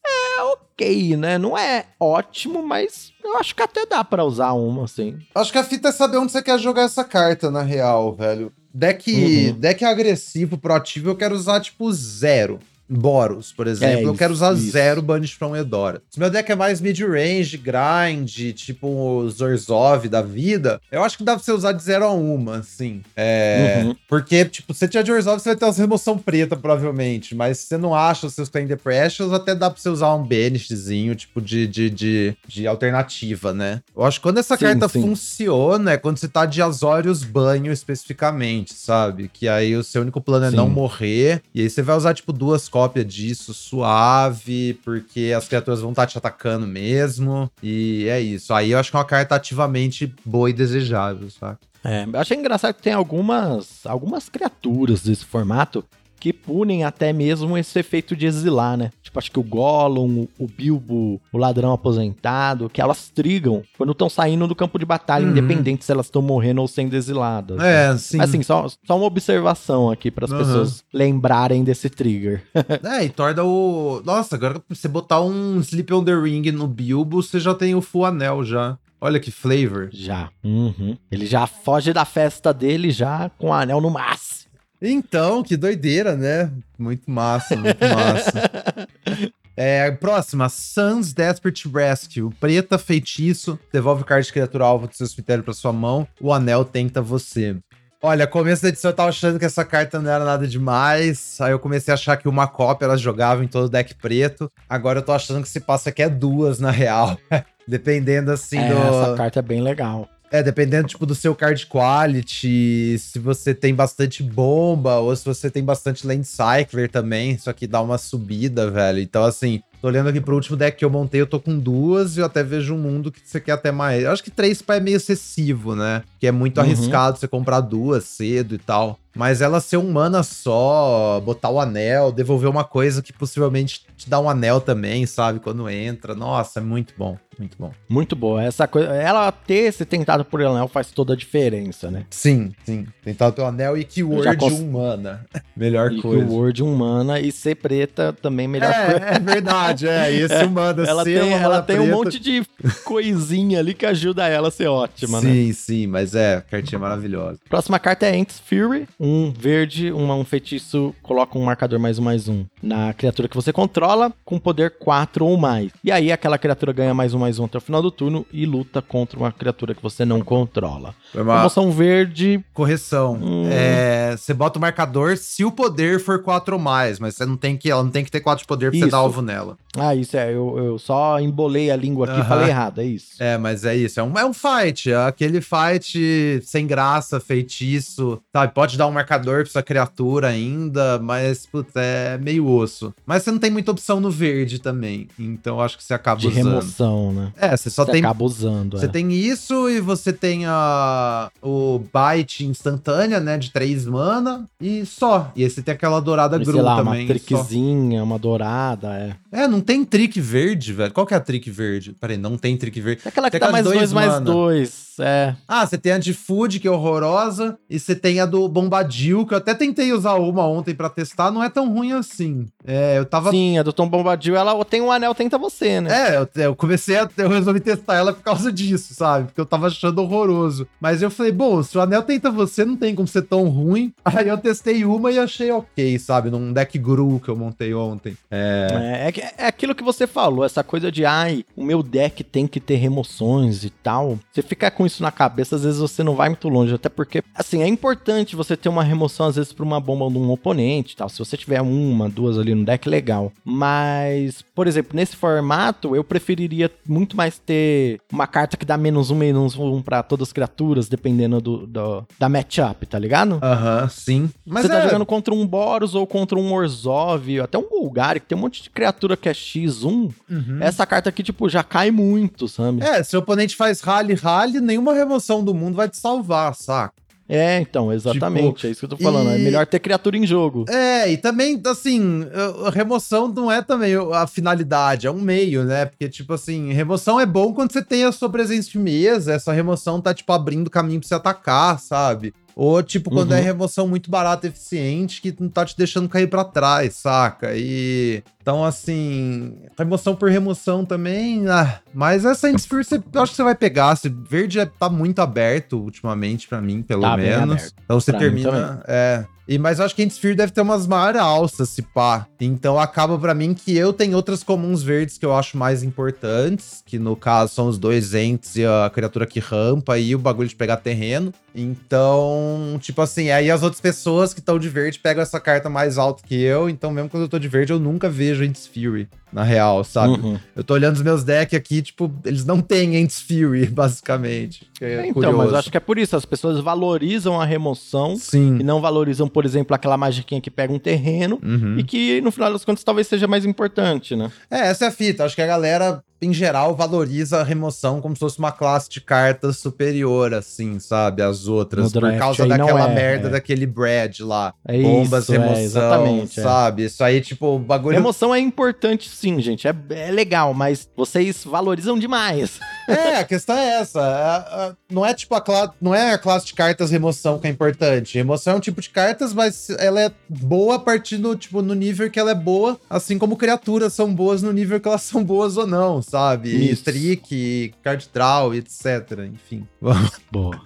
Ok, né? Não é ótimo, mas eu acho que até dá pra usar uma, assim. Acho que a fita é saber onde você quer jogar essa carta, na real, velho. Deck, Uhum. deck agressivo, proativo, eu quero usar, tipo, zero. Boros, por exemplo. É eu quero usar isso. zero Banish from Edora. Se meu deck é mais mid-range, grind, tipo o Zorzov da vida, eu acho que dá pra você usar de zero a uma, assim. É. Uhum. Porque, tipo, se você tiver de Zorzov, você vai ter uma remoção preta, provavelmente. Mas se você não acha os seus Claim the Precious, até dá pra você usar um Banishzinho, tipo, de, de, de, de alternativa, né? Eu acho que quando essa Sim, carta sim. funciona é quando você tá de Azorius banho especificamente, sabe? Que aí o seu único plano é Sim. não morrer. E aí você vai usar, tipo, duas cópias disso, suave, porque as criaturas vão estar te atacando mesmo. E é isso. Aí eu acho que é uma carta ativamente boa e desejável, sabe? É, eu achei engraçado que tem algumas, algumas criaturas desse formato que punem até mesmo esse efeito de exilar, né? Tipo, acho que o Gollum, o Bilbo, o ladrão aposentado, que elas trigam quando estão saindo do campo de batalha, Uhum. independente se elas estão morrendo ou sendo exiladas. É, sim. Mas assim, só, só uma observação aqui para as Aham. pessoas lembrarem desse trigger. [LAUGHS] É, e torna o. Nossa, agora você botar um Sleep on the Ring no Bilbo, você já tem o full anel já. Olha que flavor. já. Uhum. Ele já foge da festa dele já com o anel no máximo. Então, que doideira, né? Muito massa, muito massa. [LAUGHS] É, próxima, Sun's Desperate Rescue. Preta, feitiço, devolve card de criatura alvo do seu cemitério pra sua mão. O anel tenta você. Olha, começo da edição eu tava achando que essa carta não era nada demais. Aí eu comecei a achar que uma cópia elas jogavam em todo o deck preto. Agora eu tô achando que se passa aqui é duas, na real. [LAUGHS] Dependendo assim É, do. Essa carta é bem legal. É, dependendo, tipo, do seu card quality, se você tem bastante bomba, ou se você tem bastante Land Cycler também, só que dá uma subida, velho. Então, assim, tô olhando aqui pro último deck que eu montei, eu tô com duas, e eu até vejo um mundo que você quer até mais. Eu acho que três é meio excessivo, né? Que é muito Uhum. arriscado você comprar duas cedo e tal. Mas ela ser um mana só, botar o anel, devolver uma coisa que possivelmente te dá um anel também, sabe? Quando entra. Nossa, é muito bom, muito bom. Muito boa. Essa coisa, ela ter se tentado por anel faz toda a diferença, né? Sim, sim. Tentar o teu anel e keyword cons- um mana. [LAUGHS] Melhor E coisa. que o Word humana e ser preta também melhor coisa. É, é verdade, é. [LAUGHS] Esse humana Ela ser tem, ela mana tem um preta. monte de coisinha ali que ajuda ela a ser ótima, né? Sim, sim, mas é, cartinha maravilhosa. Próxima carta é Ents Fury. Um verde, uma, um feitiço, coloca um marcador mais um mais um na criatura que você controla, com poder 4 ou mais. E aí aquela criatura ganha mais um mais um até o final do turno e luta contra uma criatura que você não controla. Foi uma Promoção verde, correção. Hum. É, você bota o marcador se o poder for 4 ou mais, mas você não tem que, ela não tem que ter 4 de poder pra você Isso. dar alvo nela. Ah, isso é, eu, eu só embolei a língua aqui e Aham. falei errado, é isso. É, mas é isso, é um, é um fight, é aquele fight sem graça, feitiço, sabe? Pode dar um marcador pra sua criatura ainda, mas, putz, é meio osso. Mas você não tem muita opção no verde também, então acho que você acaba De usando. remoção, né? É, você só você tem acaba usando, Você é. tem isso e você tem a, o bite instantânea, né? De 3 mana e só. E aí você tem aquela dourada E, gru sei lá, também. uma só. trickzinha, uma dourada, é. É, não tem trick verde, velho. Qual que é a trick verde? Peraí, não tem trick verde. É aquela que Tem dá mais de dois, dois mais dois, é. Ah, você tem a de Food, que é horrorosa, e você tem a do Bombadil, que eu até tentei usar uma ontem pra testar, não é tão ruim assim. É, eu tava. Sim, a do Tom Bombadil, ela tem um anel, tenta você, né? É, eu, eu comecei a. Eu resolvi testar ela por causa disso, sabe? Porque eu tava achando horroroso. Mas eu falei, bom, se o anel tenta você, não tem como ser tão ruim. [LAUGHS] Aí eu testei uma e achei ok, sabe? Num deck Gru que eu montei ontem. É. É, é é aquilo que você falou, essa coisa de, ai, o meu deck tem que ter remoções e tal. Você fica com isso na cabeça, às vezes você não vai muito longe, até porque, assim, é importante você ter uma remoção, às vezes, pra uma bomba de um oponente tal. Se você tiver uma, duas ali no deck, legal. Mas, por exemplo, nesse formato, eu preferiria muito mais ter uma carta que dá menos um, menos um pra todas as criaturas, dependendo do, do da matchup, tá ligado? Aham, sim. Mas você tá jogando contra um Boros ou contra um Orzhov, até um Golgari, que tem um monte de criatura que é X1. Uhum. Essa carta aqui, tipo, já cai muito, sabe? É, se o oponente faz rally, rally, nenhuma remoção do mundo vai te salvar, saca? É, então, exatamente. Tipo, é isso que eu tô falando. É e- melhor ter criatura em jogo. É, e também, assim, a remoção não é também a finalidade, é um meio, né? Porque, tipo assim, remoção é bom quando você tem a sua presença de mesa, essa remoção tá, tipo, abrindo caminho pra você atacar, sabe? Ou, tipo, quando Uhum. é remoção muito barata e eficiente, que não tá te deixando cair pra trás, saca? E. Então, assim, remoção por remoção também. Ah, mas essa Endsphere, você, acho que você vai pegar. Se verde é- tá muito aberto ultimamente, pra mim, pelo Tá menos. Então você Pra termina. É. E, mas eu acho que a Endsphere deve ter umas maiores alças, se pá. Então acaba pra mim que eu tenho outras comuns verdes que eu acho mais importantes, que no caso são os dois entes e a criatura que rampa e o bagulho de pegar terreno. Então, tipo assim, aí as outras pessoas que estão de verde pegam essa carta mais alta que eu. Então, mesmo quando eu tô de verde, eu nunca vejo Fury, na real, sabe? Uhum. Eu tô olhando os meus decks aqui, tipo, eles não têm Ents Fury, [LAUGHS] basicamente. é então, curioso. mas eu acho que é por isso. As pessoas valorizam a remoção Sim. e não valorizam, por exemplo, aquela magiquinha que pega um terreno Uhum. e que, no final das contas, talvez seja mais importante, né? É, essa é a fita. Acho que a galera, em geral, valoriza a remoção como se fosse uma classe de cartas superior, assim, sabe? Às outras. Por causa daquela é, merda é. daquele Brad lá. É Bombas, isso, é, remoção, é. sabe? Isso aí, tipo, o bagulho. Emoção é importante, sim, gente. É, é legal, mas vocês valorizam demais. [LAUGHS] É, a questão é essa. A- a- não é tipo a cla... não é a classe de cartas remoção que é importante. Remoção é um tipo de cartas, mas ela é boa a partir do tipo no nível que ela é boa, assim como criaturas são boas no nível que elas são boas ou não, sabe? Isso. trick, card draw, etc. Enfim. [LAUGHS] Boa.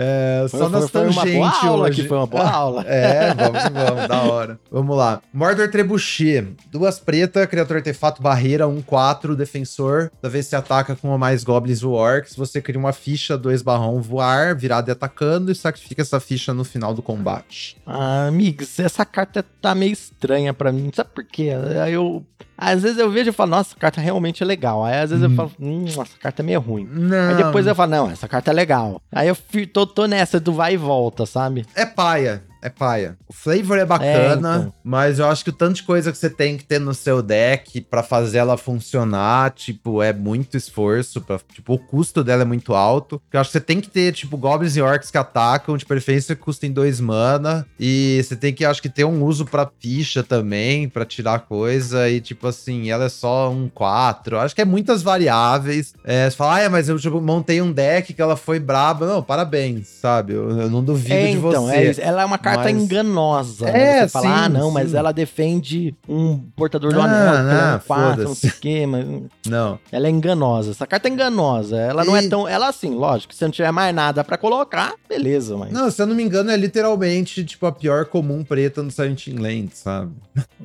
É, só Foi, nas foi uma boa tangentes aula hoje. aqui, foi uma boa [LAUGHS] aula. É, vamos vamos, da hora. Vamos lá. Mordor Trebuchet. Duas preta, criatura artefato barreira, 1-4, defensor. Toda vez você ataca com uma mais goblins ou orcs, você cria uma ficha 2 barrão voar, virada e atacando, e sacrifica essa ficha no final do combate. Ah, amigos, essa carta tá meio estranha pra mim. Sabe por quê? Aí eu. Às vezes eu vejo e falo, nossa, essa carta realmente é legal. Aí às vezes eu falo, hum, essa carta é meio ruim. Não. Aí depois eu falo, não, essa carta é legal. Aí eu tô, tô nessa do vai e volta, sabe? É paia. É paia. O flavor é bacana, É, então. mas eu acho que o tanto de coisa que você tem que ter no seu deck pra fazer ela funcionar, tipo, é muito esforço. Pra, tipo, o custo dela é muito alto. Eu acho que você tem que ter, tipo, goblins e orcs que atacam, de preferência que custem dois mana. E você tem que, acho que, ter um uso pra ficha também, pra tirar coisa. E, tipo assim, ela é só um 4. Acho que é muitas variáveis. É, você fala, ah, mas eu tipo, montei um deck que ela foi braba. Não, parabéns, sabe? Eu, eu não duvido É, de então, você. é ela é uma carta mas- enganosa. É, né? Você fala, sim, ah, não, mas sim. ela defende um portador do Ah, anel, ela é não, um 4, não foda-se. sei o quê, mas Não. ela é enganosa. Essa carta é enganosa. Ela não é E- tão. Ela, assim, lógico, se não tiver mais nada pra colocar, beleza, mas. Não, se eu não me engano, é literalmente, tipo, a pior comum preta no Silent Land, sabe?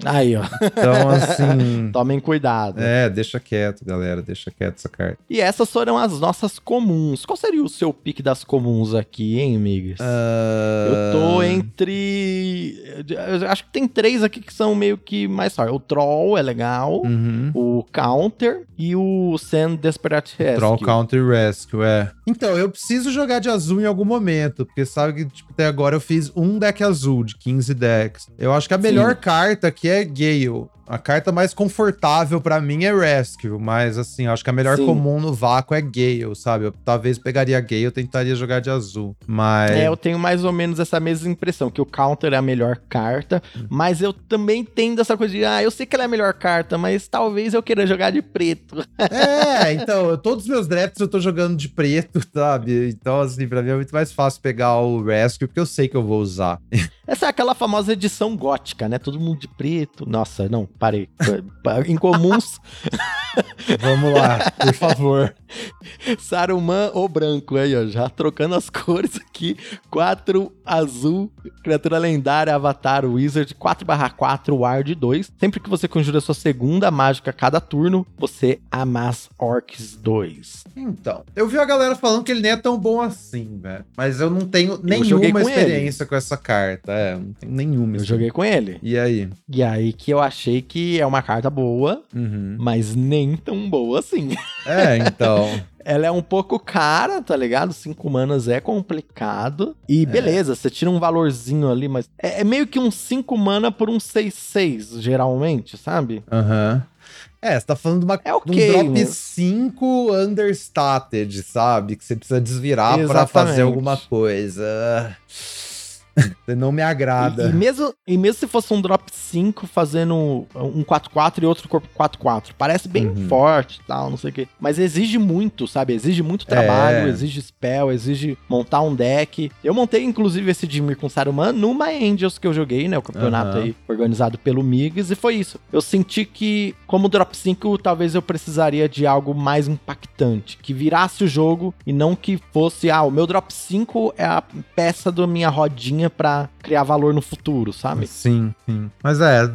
Aí, ó. Então, assim. [LAUGHS] Tomem cuidado. é, deixa quieto, galera. Deixa quieto essa carta. E essas foram as nossas comuns. Qual seria o seu pique das comuns aqui, hein, amigas? Ah, Eu tô entre. Eu acho que tem três aqui que são meio que mais fortes. O Troll é legal. Uhum. O Counter e o Sand Desperate Rescue. Troll Counter Rescue, é. Então, eu preciso jogar de azul em algum momento, porque sabe que, tipo, até agora eu fiz um deck azul de 15 decks. Eu acho que a melhor carta aqui é Gale. A carta mais confortável pra mim é Rescue, mas assim, eu acho que a melhor Sim. comum no vácuo é Gale, sabe? Eu talvez pegaria Gale e tentaria jogar de azul. Mas. É, eu tenho mais ou menos essa mesma impressão, que o Counter é a melhor carta, mas eu também tendo essa coisa de, ah, eu sei que ela é a melhor carta, mas talvez eu queira jogar de preto. [LAUGHS] É, então, todos os meus drafts eu tô jogando de preto, [LAUGHS] sabe? Então, assim, pra mim é muito mais fácil pegar o Rescue, porque eu sei que eu vou usar. [LAUGHS] Essa é aquela famosa edição gótica, né? Todo mundo de preto. Nossa, não, parei. Incomuns. [LAUGHS] Vamos lá, por favor. Saruman ou branco, aí, ó. Já trocando as cores aqui. 4 azul, criatura lendária, avatar, wizard, 4/4, ward 2. Sempre que você conjura sua segunda mágica a cada turno, você amassa orcs 2. Então, eu vi a galera falando que ele nem é tão bom assim, velho. Mas eu não tenho nenhuma experiência ele. com essa carta. É, não tenho nenhuma. Eu joguei com ele. E aí? E aí que eu achei que é uma carta boa, uhum. mas nem tão boa assim. É, então. [LAUGHS] Ela é um pouco cara, tá ligado? 5 manas é complicado. E é. beleza, você tira um valorzinho ali, mas é, é meio que um 5 mana por um 6-6, geralmente, sabe? Aham. Uhum. É, você tá falando de, uma, é okay, de um drop 5 understated, sabe? Que você precisa desvirar para fazer alguma coisa. [LAUGHS] Você não me agrada. E, e, mesmo, e mesmo se fosse um drop 5 fazendo um 4-4 e outro corpo 4-4, parece bem uhum. forte e tal, não sei o quê. Mas exige muito, sabe? Exige muito trabalho, é. exige spell, exige montar um deck. Eu montei, inclusive, esse Dimir com Saruman numa Angels que eu joguei, né? O campeonato uhum. aí organizado pelo Migs, e foi isso. Eu senti que, como drop 5, talvez eu precisaria de algo mais impactante, que virasse o jogo e não que fosse, ah, o meu drop 5 é a peça da minha rodinha para criar valor no futuro, sabe? Sim, sim. Mas é,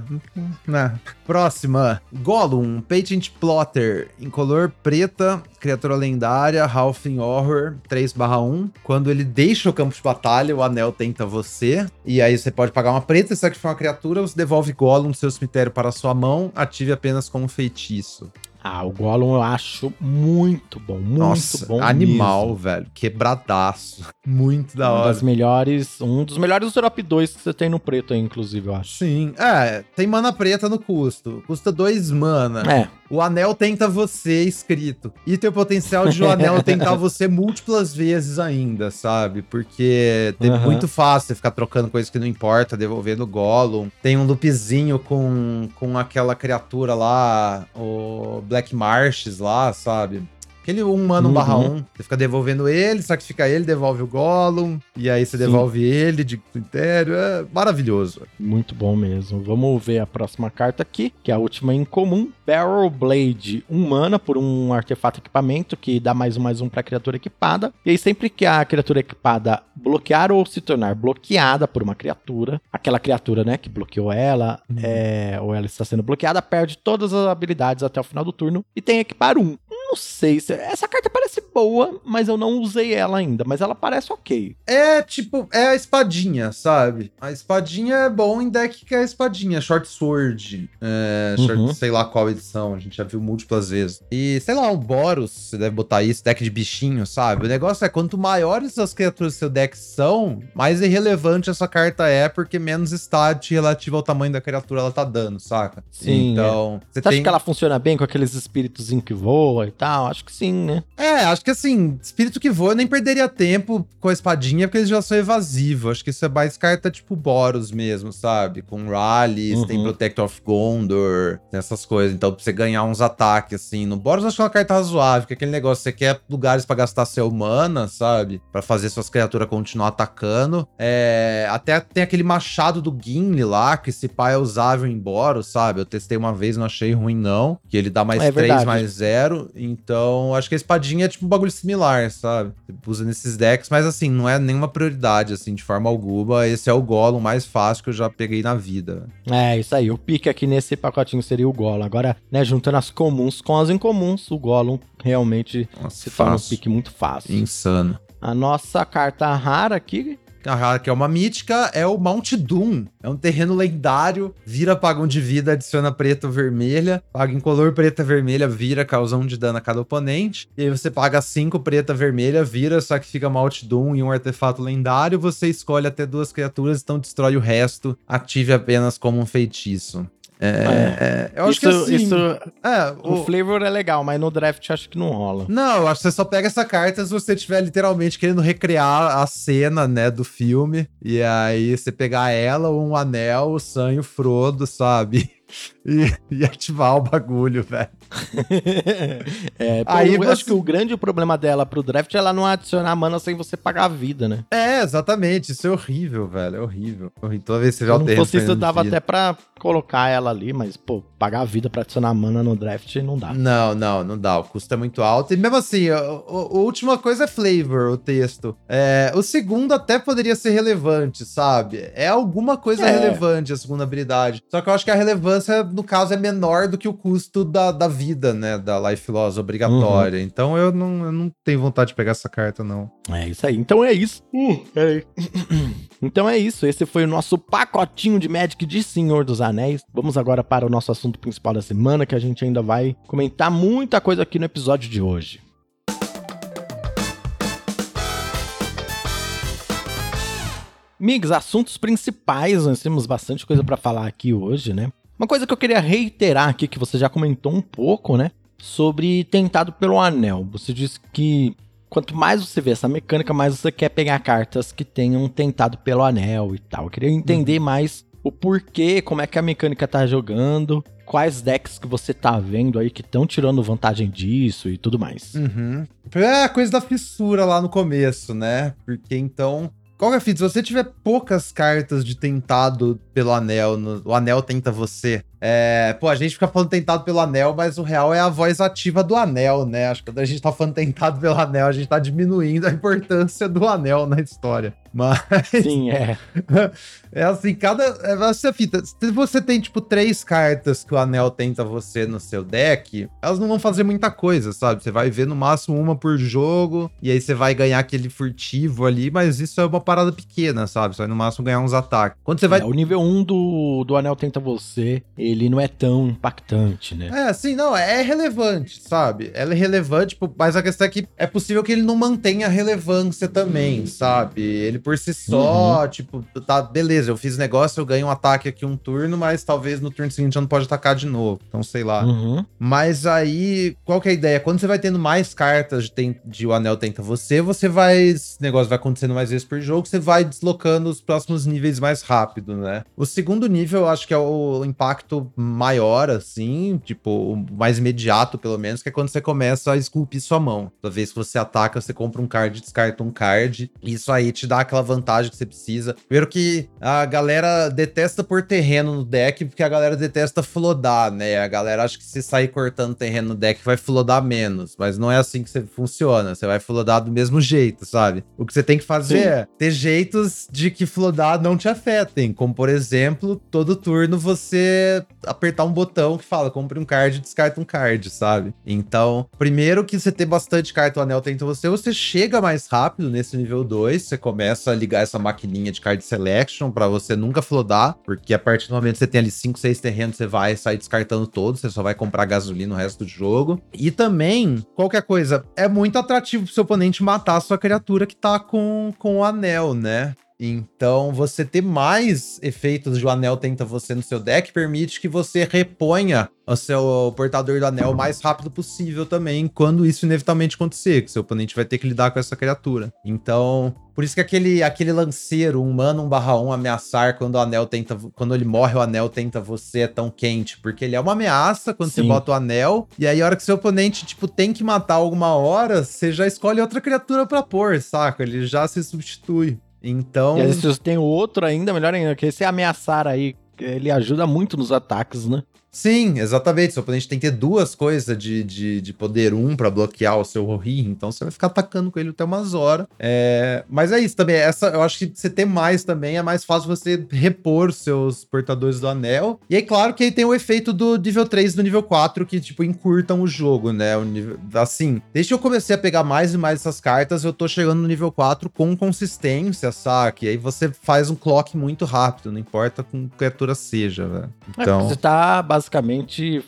né. Próxima, Gollum, Patent Plotter, em color preta, criatura lendária, Halfling Horror, 3/1. Quando ele deixa o campo de batalha, o anel tenta você, e aí você pode pagar uma preta, se for uma criatura, você devolve Gollum do seu cemitério para sua mão, ative apenas como feitiço. Ah, o Gollum eu acho muito bom, muito Nossa, bom animal, mesmo. velho. Quebradaço. [LAUGHS] Muito da hora. Um das melhores, um dos melhores top 2 que você tem no preto aí, inclusive, eu acho. Sim. É, tem mana preta no custo. Custa 2 mana. É. O anel tenta você escrito. E tem o potencial de [LAUGHS] o anel tentar você múltiplas vezes ainda, sabe? Porque é uhum. muito fácil ficar trocando coisas que não importa, devolvendo Gollum. Tem um loopzinho com, com aquela criatura lá, o Black Marshes lá, sabe? Aquele 1 humano uhum. barra 1. Você fica devolvendo ele, sacrifica ele, devolve o Gollum. E aí você Sim. devolve ele de critério. É maravilhoso. Muito bom mesmo. Vamos ver a próxima carta aqui, que é a última em comum. Barrel Blade. 1 mana por um artefato equipamento que dá mais um mais um pra criatura equipada. E aí sempre que a criatura equipada bloquear ou se tornar bloqueada por uma criatura, aquela criatura, né, que bloqueou ela, uhum. é, ou ela está sendo bloqueada, perde todas as habilidades até o final do turno e tem equipar um. Não sei se essa carta parece boa, mas eu não usei ela ainda. Mas ela parece ok. É tipo, é a espadinha, sabe? A espadinha é bom em deck que é a espadinha. Short Sword. É, short, uhum. sei lá qual edição. A gente já viu múltiplas vezes. E sei lá, o Boros, você deve botar isso, deck de bichinho, sabe? O negócio é quanto maiores as criaturas do seu deck são, mais irrelevante essa carta é, porque menos stat relativo ao tamanho da criatura ela tá dando, saca? Sim. Então. É. Você, você tem... acha que ela funciona bem com aqueles espíritos que voam e tal? Acho que sim, né? É, acho que assim, espírito que voa, eu nem perderia tempo com a espadinha, porque eles já são evasivos. Acho que isso é mais carta tipo Boros mesmo, sabe? Com Rallies, uhum. tem Protector of Gondor, tem essas coisas. Então, pra você ganhar uns ataques, assim. No Boros, acho que é uma carta razoável, que é aquele negócio, você quer lugares para gastar seu mana, sabe? para fazer suas criaturas continuar atacando. É, até tem aquele machado do Gimli lá, que esse pai é usável em Boros, sabe? Eu testei uma vez, não achei ruim, não. Que ele dá mais é 3, mais 0. Então, acho que a espadinha é tipo um bagulho similar, sabe? Você usa nesses decks, mas assim, não é nenhuma prioridade, assim, de forma alguma. Esse é o Gollum mais fácil que eu já peguei na vida. É, isso aí. O pique aqui nesse pacotinho seria o Gollum. Agora, né, juntando as comuns com as incomuns, o Gollum realmente Nossa, se torna um pique muito fácil. Insano. A nossa carta rara aqui que é uma mítica, é o Mount Doom. É um terreno lendário, vira apagão de vida, adiciona preta ou vermelha, paga em color preta vermelha, vira, causa um de dano a cada oponente. E aí você paga 5 preta vermelha, vira, só que fica Mount Doom e um artefato lendário. Você escolhe até duas criaturas, então destrói o resto, ative apenas como um feitiço. É, é. eu acho isso, que assim, isso, é, o, o, flavor é legal, mas no draft acho que não rola. Não, eu acho que você só pega essa carta se você estiver literalmente querendo recriar a cena, né, do filme. E aí você pegar ela, um anel, o Sam e o Frodo, sabe? E, [LAUGHS] e ativar o bagulho, velho. [LAUGHS] é, Aí eu você... acho que o grande problema dela pro draft é ela não adicionar mana sem você pagar a vida, né? É, exatamente. Isso é horrível, velho. É horrível. horrível. Toda vez que você já tem. Se isso, dava até pra colocar ela ali, mas, pô, pagar a vida pra adicionar mana no draft não dá. Não, não, não dá. O custo é muito alto. E mesmo assim, a, a, a última coisa é flavor, o texto. É, o segundo até poderia ser relevante, sabe? É alguma coisa é. relevante a segunda habilidade. Só que eu acho que a relevância, no caso, é menor do que o custo da, da vida, né? Da Life Loss obrigatória. Uhum. Então eu não, eu não tenho vontade de pegar essa carta, não. É isso aí. Então é isso. Uh, [CLEARS THROAT] então é isso. Esse foi o nosso pacotinho de Magic de Senhor dos Anéis. Vamos agora para o nosso assunto principal da semana, que a gente ainda vai comentar muita coisa aqui no episódio de hoje. Migs, assuntos principais, nós temos bastante coisa para falar aqui hoje, né? Uma coisa que eu queria reiterar aqui, que você já comentou um pouco, né? Sobre tentado pelo anel. Você disse que quanto mais você vê essa mecânica, mais você quer pegar cartas que tenham tentado pelo anel e tal. Eu queria entender uhum. mais o porquê, como é que a mecânica tá jogando, quais decks que você tá vendo aí que estão tirando vantagem disso e tudo mais. Uhum. É a coisa da fissura lá no começo, né? Porque então qual que é fita? Se você tiver poucas cartas de tentado pelo anel, no, o anel tenta você. É, pô, a gente fica falando tentado pelo anel, mas o real é a voz ativa do anel, né? Acho que quando a gente tá falando tentado pelo anel, a gente tá diminuindo a importância do anel na história. Mas. Sim, [LAUGHS] é. É assim, cada. É essa fita. Se você tem, tipo, três cartas que o anel tenta você no seu deck, elas não vão fazer muita coisa, sabe? Você vai ver no máximo uma por jogo, e aí você vai ganhar aquele furtivo ali, mas isso é uma parada pequena, sabe? Você vai no máximo ganhar uns ataques. Quando você vai. É, o nível 1 do, do anel tenta você, ele não é tão impactante, né? É, sim, não, é relevante, sabe? Ela é relevante, tipo, mas a questão é que é possível que ele não mantenha relevância também, sabe? Ele por si só, uhum. tipo, tá, beleza, eu fiz negócio, eu ganho um ataque aqui um turno, mas talvez no turno seguinte eu não pode atacar de novo. Então, sei lá. Uhum. Mas aí, qual que é a ideia? Quando você vai tendo mais cartas de, tem, de O Anel Tenta Você, você vai. Esse negócio vai acontecendo mais vezes por jogo, você vai deslocando os próximos níveis mais rápido, né? O segundo nível, eu acho que é o impacto maior, assim, tipo, mais imediato, pelo menos, que é quando você começa a esculpir sua mão. Toda vez que você ataca, você compra um card, descarta um card. Isso aí te dá aquela vantagem que você precisa. Primeiro que a galera detesta por terreno no deck, porque a galera detesta flodar, né? A galera acha que se sair cortando terreno no deck vai flodar menos. Mas não é assim que você funciona. Você vai flodar do mesmo jeito, sabe? O que você tem que fazer Sim. é ter jeitos de que flodar não te afetem. Como, por exemplo, todo turno você apertar um botão que fala compre um card descarta um card, sabe? Então, primeiro que você ter bastante carta o anel tenta você, você chega mais rápido nesse nível 2, você começa a ligar essa maquininha de card selection para você nunca flodar, porque a partir do momento que você tem ali 5, 6 terrenos, você vai sair descartando todos, você só vai comprar gasolina no resto do jogo. E também, qualquer coisa, é muito atrativo pro seu oponente matar a sua criatura que tá com, com o anel, né? Então, você ter mais efeitos de o anel tenta você no seu deck permite que você reponha o seu portador do anel o mais rápido possível também, quando isso inevitavelmente acontecer, que seu oponente vai ter que lidar com essa criatura. Então, por isso que aquele, aquele lanceiro, um mana 1 barra 1 ameaçar quando o anel tenta. Quando ele morre, o anel tenta você é tão quente. Porque ele é uma ameaça quando Sim. você bota o anel. E aí, a hora que seu oponente, tipo, tem que matar alguma hora, você já escolhe outra criatura para pôr, saca? Ele já se substitui. Então. E se você tem outro ainda, melhor ainda, que esse ameaçar aí, ele ajuda muito nos ataques, né? Sim, exatamente. Seu oponente tem que ter duas coisas de, de, de poder um para bloquear o seu Rohi, então você vai ficar atacando com ele até umas horas. É... Mas é isso também. Essa, eu acho que você ter mais também é mais fácil você repor seus portadores do anel. E é claro que aí tem o efeito do nível 3 e do nível 4 que, tipo, encurtam o jogo, né? O nível... Assim, desde que eu comecei a pegar mais e mais essas cartas, eu tô chegando no nível 4 com consistência, saca? E aí você faz um clock muito rápido, não importa com criatura seja, velho. É, então. É, você tá basicamente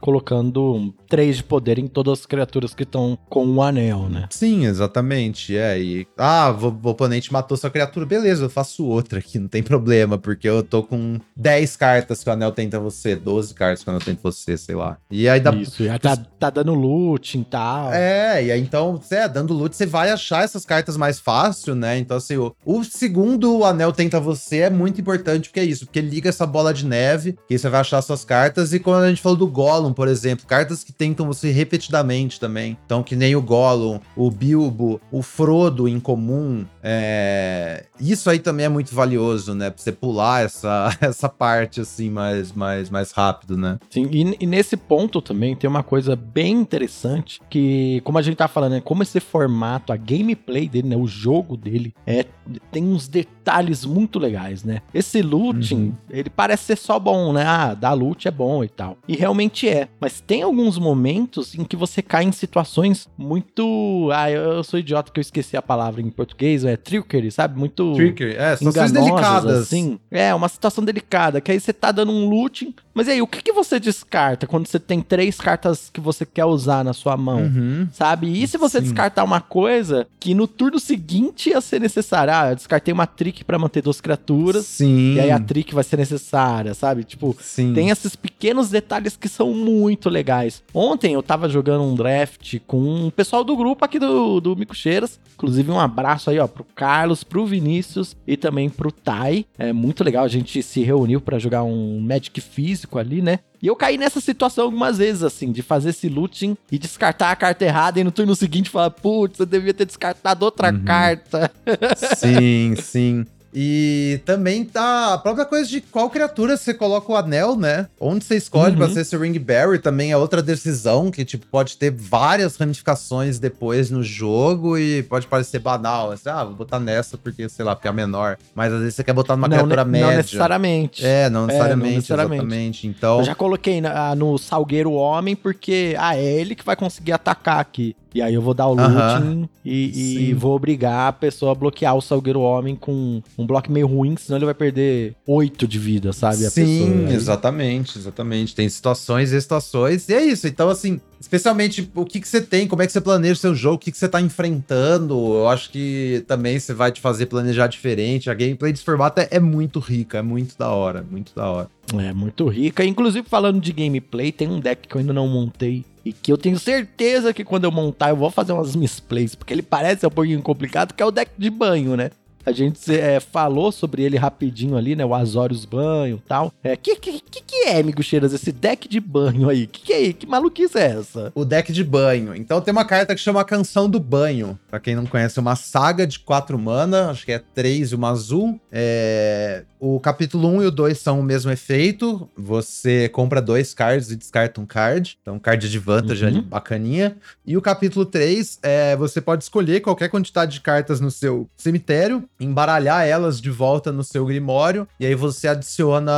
colocando 3 de poder em todas as criaturas que estão com o anel, né? Sim, exatamente. É, e. Ah, o oponente matou sua criatura. Beleza, eu faço outra aqui, não tem problema, porque eu tô com 10 cartas que o anel tenta você, 12 cartas que o anel tenta você, sei lá. E aí dá. Isso, e aí tá, tá dando loot e tal. É, e aí então, é, dando loot, você vai achar essas cartas mais fácil, né? Então, assim, o, o segundo anel tenta você é muito importante, porque é isso, porque liga essa bola de neve, que você vai achar suas cartas. E quando a gente falou do Gollum, por exemplo, cartas que tentam você repetidamente também. Então, que nem o Gollum, o Bilbo, o Frodo em comum. É... Isso aí também é muito valioso, né? Pra você pular essa, [LAUGHS] essa parte, assim, mais, mais, mais rápido, né? Sim, e, e nesse ponto também tem uma coisa bem interessante, que, como a gente tá falando, né? Como esse formato, a gameplay dele, né? O jogo dele, é, tem uns detalhes muito legais, né? Esse looting, uhum. ele parece ser só bom, né? Ah, dar loot é bom e tal. E realmente é. Mas tem alguns momentos em que você cai em situações muito. Ah, eu sou idiota que eu esqueci a palavra em português, é trickery, sabe? Muito. Trickery, é, situações delicadas. Assim. É, uma situação delicada, que aí você tá dando um looting, mas aí o que, que você descarta quando você tem três cartas que você quer usar na sua mão? Uhum. Sabe? E se você Sim. descartar uma coisa que no turno seguinte ia ser necessária? Ah, eu descartei uma trick para manter duas criaturas. Sim. E aí a trick vai ser necessária, sabe? Tipo, Sim. tem esses pequenos detalhes que são muito legais. Ontem eu tava jogando um draft com o pessoal do grupo aqui do, do Mico Cheiras. Inclusive, um abraço aí, ó, pro Carlos, pro Vinícius e também pro Tai. É muito legal, a gente se reuniu para jogar um Magic físico ali, né? E eu caí nessa situação algumas vezes, assim, de fazer esse looting e descartar a carta errada e no turno seguinte falar, putz, eu devia ter descartado outra uhum. carta. [LAUGHS] Sim, sim. E também tá a própria coisa de qual criatura você coloca o anel, né? Onde você escolhe uhum. pra ser esse Ringberry também é outra decisão que, tipo, pode ter várias ramificações depois no jogo e pode parecer banal. Assim, ah, vou botar nessa porque, sei lá, porque é menor. Mas às vezes você quer botar numa não, criatura ne média. Não necessariamente. É, não necessariamente, é, não necessariamente. exatamente. Então... Eu já coloquei na, no Salgueiro Homem porque, ah, é ele que vai conseguir atacar aqui. E aí eu vou dar o looting e, e, vou obrigar a pessoa a bloquear o Salgueiro Homem com um bloco meio ruim, senão ele vai perder 8 de vida, sabe? Sim, exatamente, exatamente. Tem situações e situações. E é isso. Então, assim, especialmente o que, que você tem, como é que você planeja o seu jogo, o que, que você tá enfrentando. Eu acho que também você vai te fazer planejar diferente. A gameplay desse formato é, é muito rica, é muito da hora, muito da hora. É, muito rica. Inclusive, falando de gameplay, tem um deck que eu ainda não montei e que eu tenho certeza que quando eu montar eu vou fazer umas misplays, porque ele parece um pouquinho complicado, que é o deck de banho, né? A gente é, falou sobre ele rapidinho ali, né? O Azorius Banho e tal. É, que, que, que é, amigo Cheiras, esse deck de banho aí? Que que é? Que maluquice é essa? O deck de banho. Então tem uma carta que chama Canção do Banho. Pra quem não conhece, é uma saga de quatro mana, acho que é três e uma azul. É... O capítulo 1 e o 2 são o mesmo efeito. Você compra dois cards e descarta um card. Então, card de vantagem uhum. ali, bacaninha. E o capítulo 3, é, você pode escolher qualquer quantidade de cartas no seu cemitério, embaralhar elas de volta no seu grimório, e aí você adiciona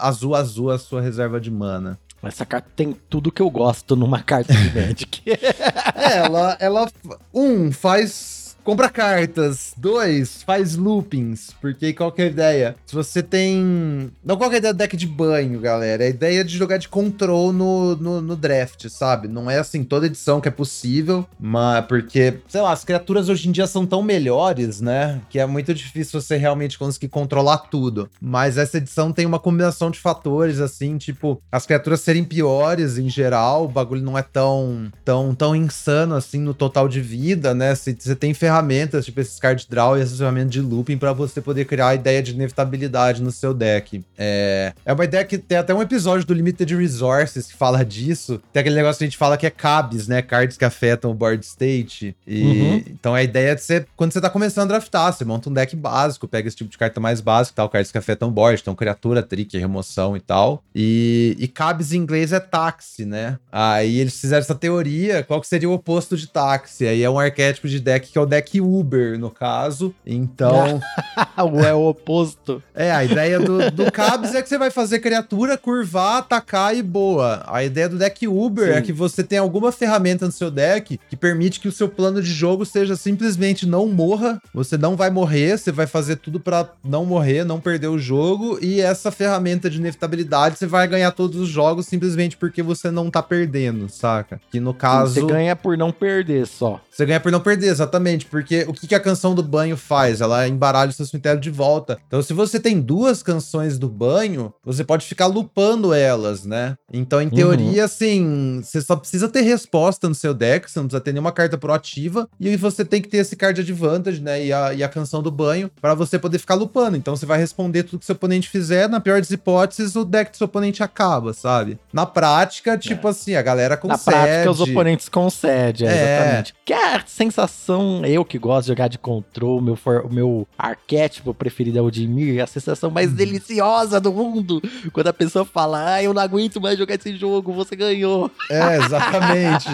azul azul a sua reserva de mana. Essa carta tem tudo que eu gosto numa carta de [LAUGHS] Magic. é, ela, ela. Um, faz compra cartas. Dois, faz loopings. Porque qual que é a ideia? Se você tem. Não qual que é a ideia do deck de banho, galera. É a ideia de jogar de control no, no, no, draft, sabe? Não é assim toda edição que é possível, mas porque, sei lá, as criaturas hoje em dia são tão melhores, né? Que é muito difícil você realmente conseguir controlar tudo. Mas essa edição tem uma combinação de fatores, assim, tipo, as criaturas serem piores em geral, o bagulho não é tão, tão, tão insano assim no total de vida, né? Você tem ferramentas ferramentas, tipo esses card draw e essas ferramentas de looping para você poder criar a ideia de inevitabilidade no seu deck. É, é uma ideia que tem até um episódio do Limited Resources que fala disso. Tem aquele negócio que a gente fala que é cabs, né? Cards que afetam o board state. E, uhum. Então a ideia é de ser, quando você tá começando a draftar, você monta um deck básico, pega esse tipo de carta mais básico, tal, cards que afetam o board, então criatura, trick, remoção e tal. E, e cabs em inglês é táxi, né? Aí eles fizeram essa teoria, qual que seria o oposto de táxi? Aí é um arquétipo de deck que é o deck deck Uber, no caso. Então. [LAUGHS] é o oposto. É, a ideia do, do Cabs é que você vai fazer criatura, curvar, atacar e boa. A ideia do deck Uber é Sim. é que você tem alguma ferramenta no seu deck que permite que o seu plano de jogo seja simplesmente não morra. Você não vai morrer, você vai fazer tudo para não morrer, não perder o jogo. E essa ferramenta de inevitabilidade você vai ganhar todos os jogos simplesmente porque você não tá perdendo, saca? Que no caso. Você ganha por não perder só. Você ganha por não perder, exatamente. Porque o que, que a canção do banho faz? Ela embaralha o seu cemitério de volta. Então, se você tem duas canções do banho, você pode ficar lupando elas, né? Então, em teoria, uhum. assim, você só precisa ter resposta no seu deck, você não precisa ter nenhuma carta proativa. E você tem que ter esse card advantage, né? E a, e a canção do banho, para você poder ficar lupando. Então, você vai responder tudo que seu oponente fizer. Na pior das hipóteses, o deck do seu oponente acaba, sabe? Na prática, tipo é. assim, a galera concede. Na prática, os oponentes concedem, é, é. exatamente. Que é a sensação, eu que gosto de jogar de control, meu, for, o meu arquétipo preferido é o de Mir, a sensação mais uhum. deliciosa do mundo. Quando a pessoa fala, ah, eu não aguento mais jogar esse jogo, você ganhou. É, exatamente.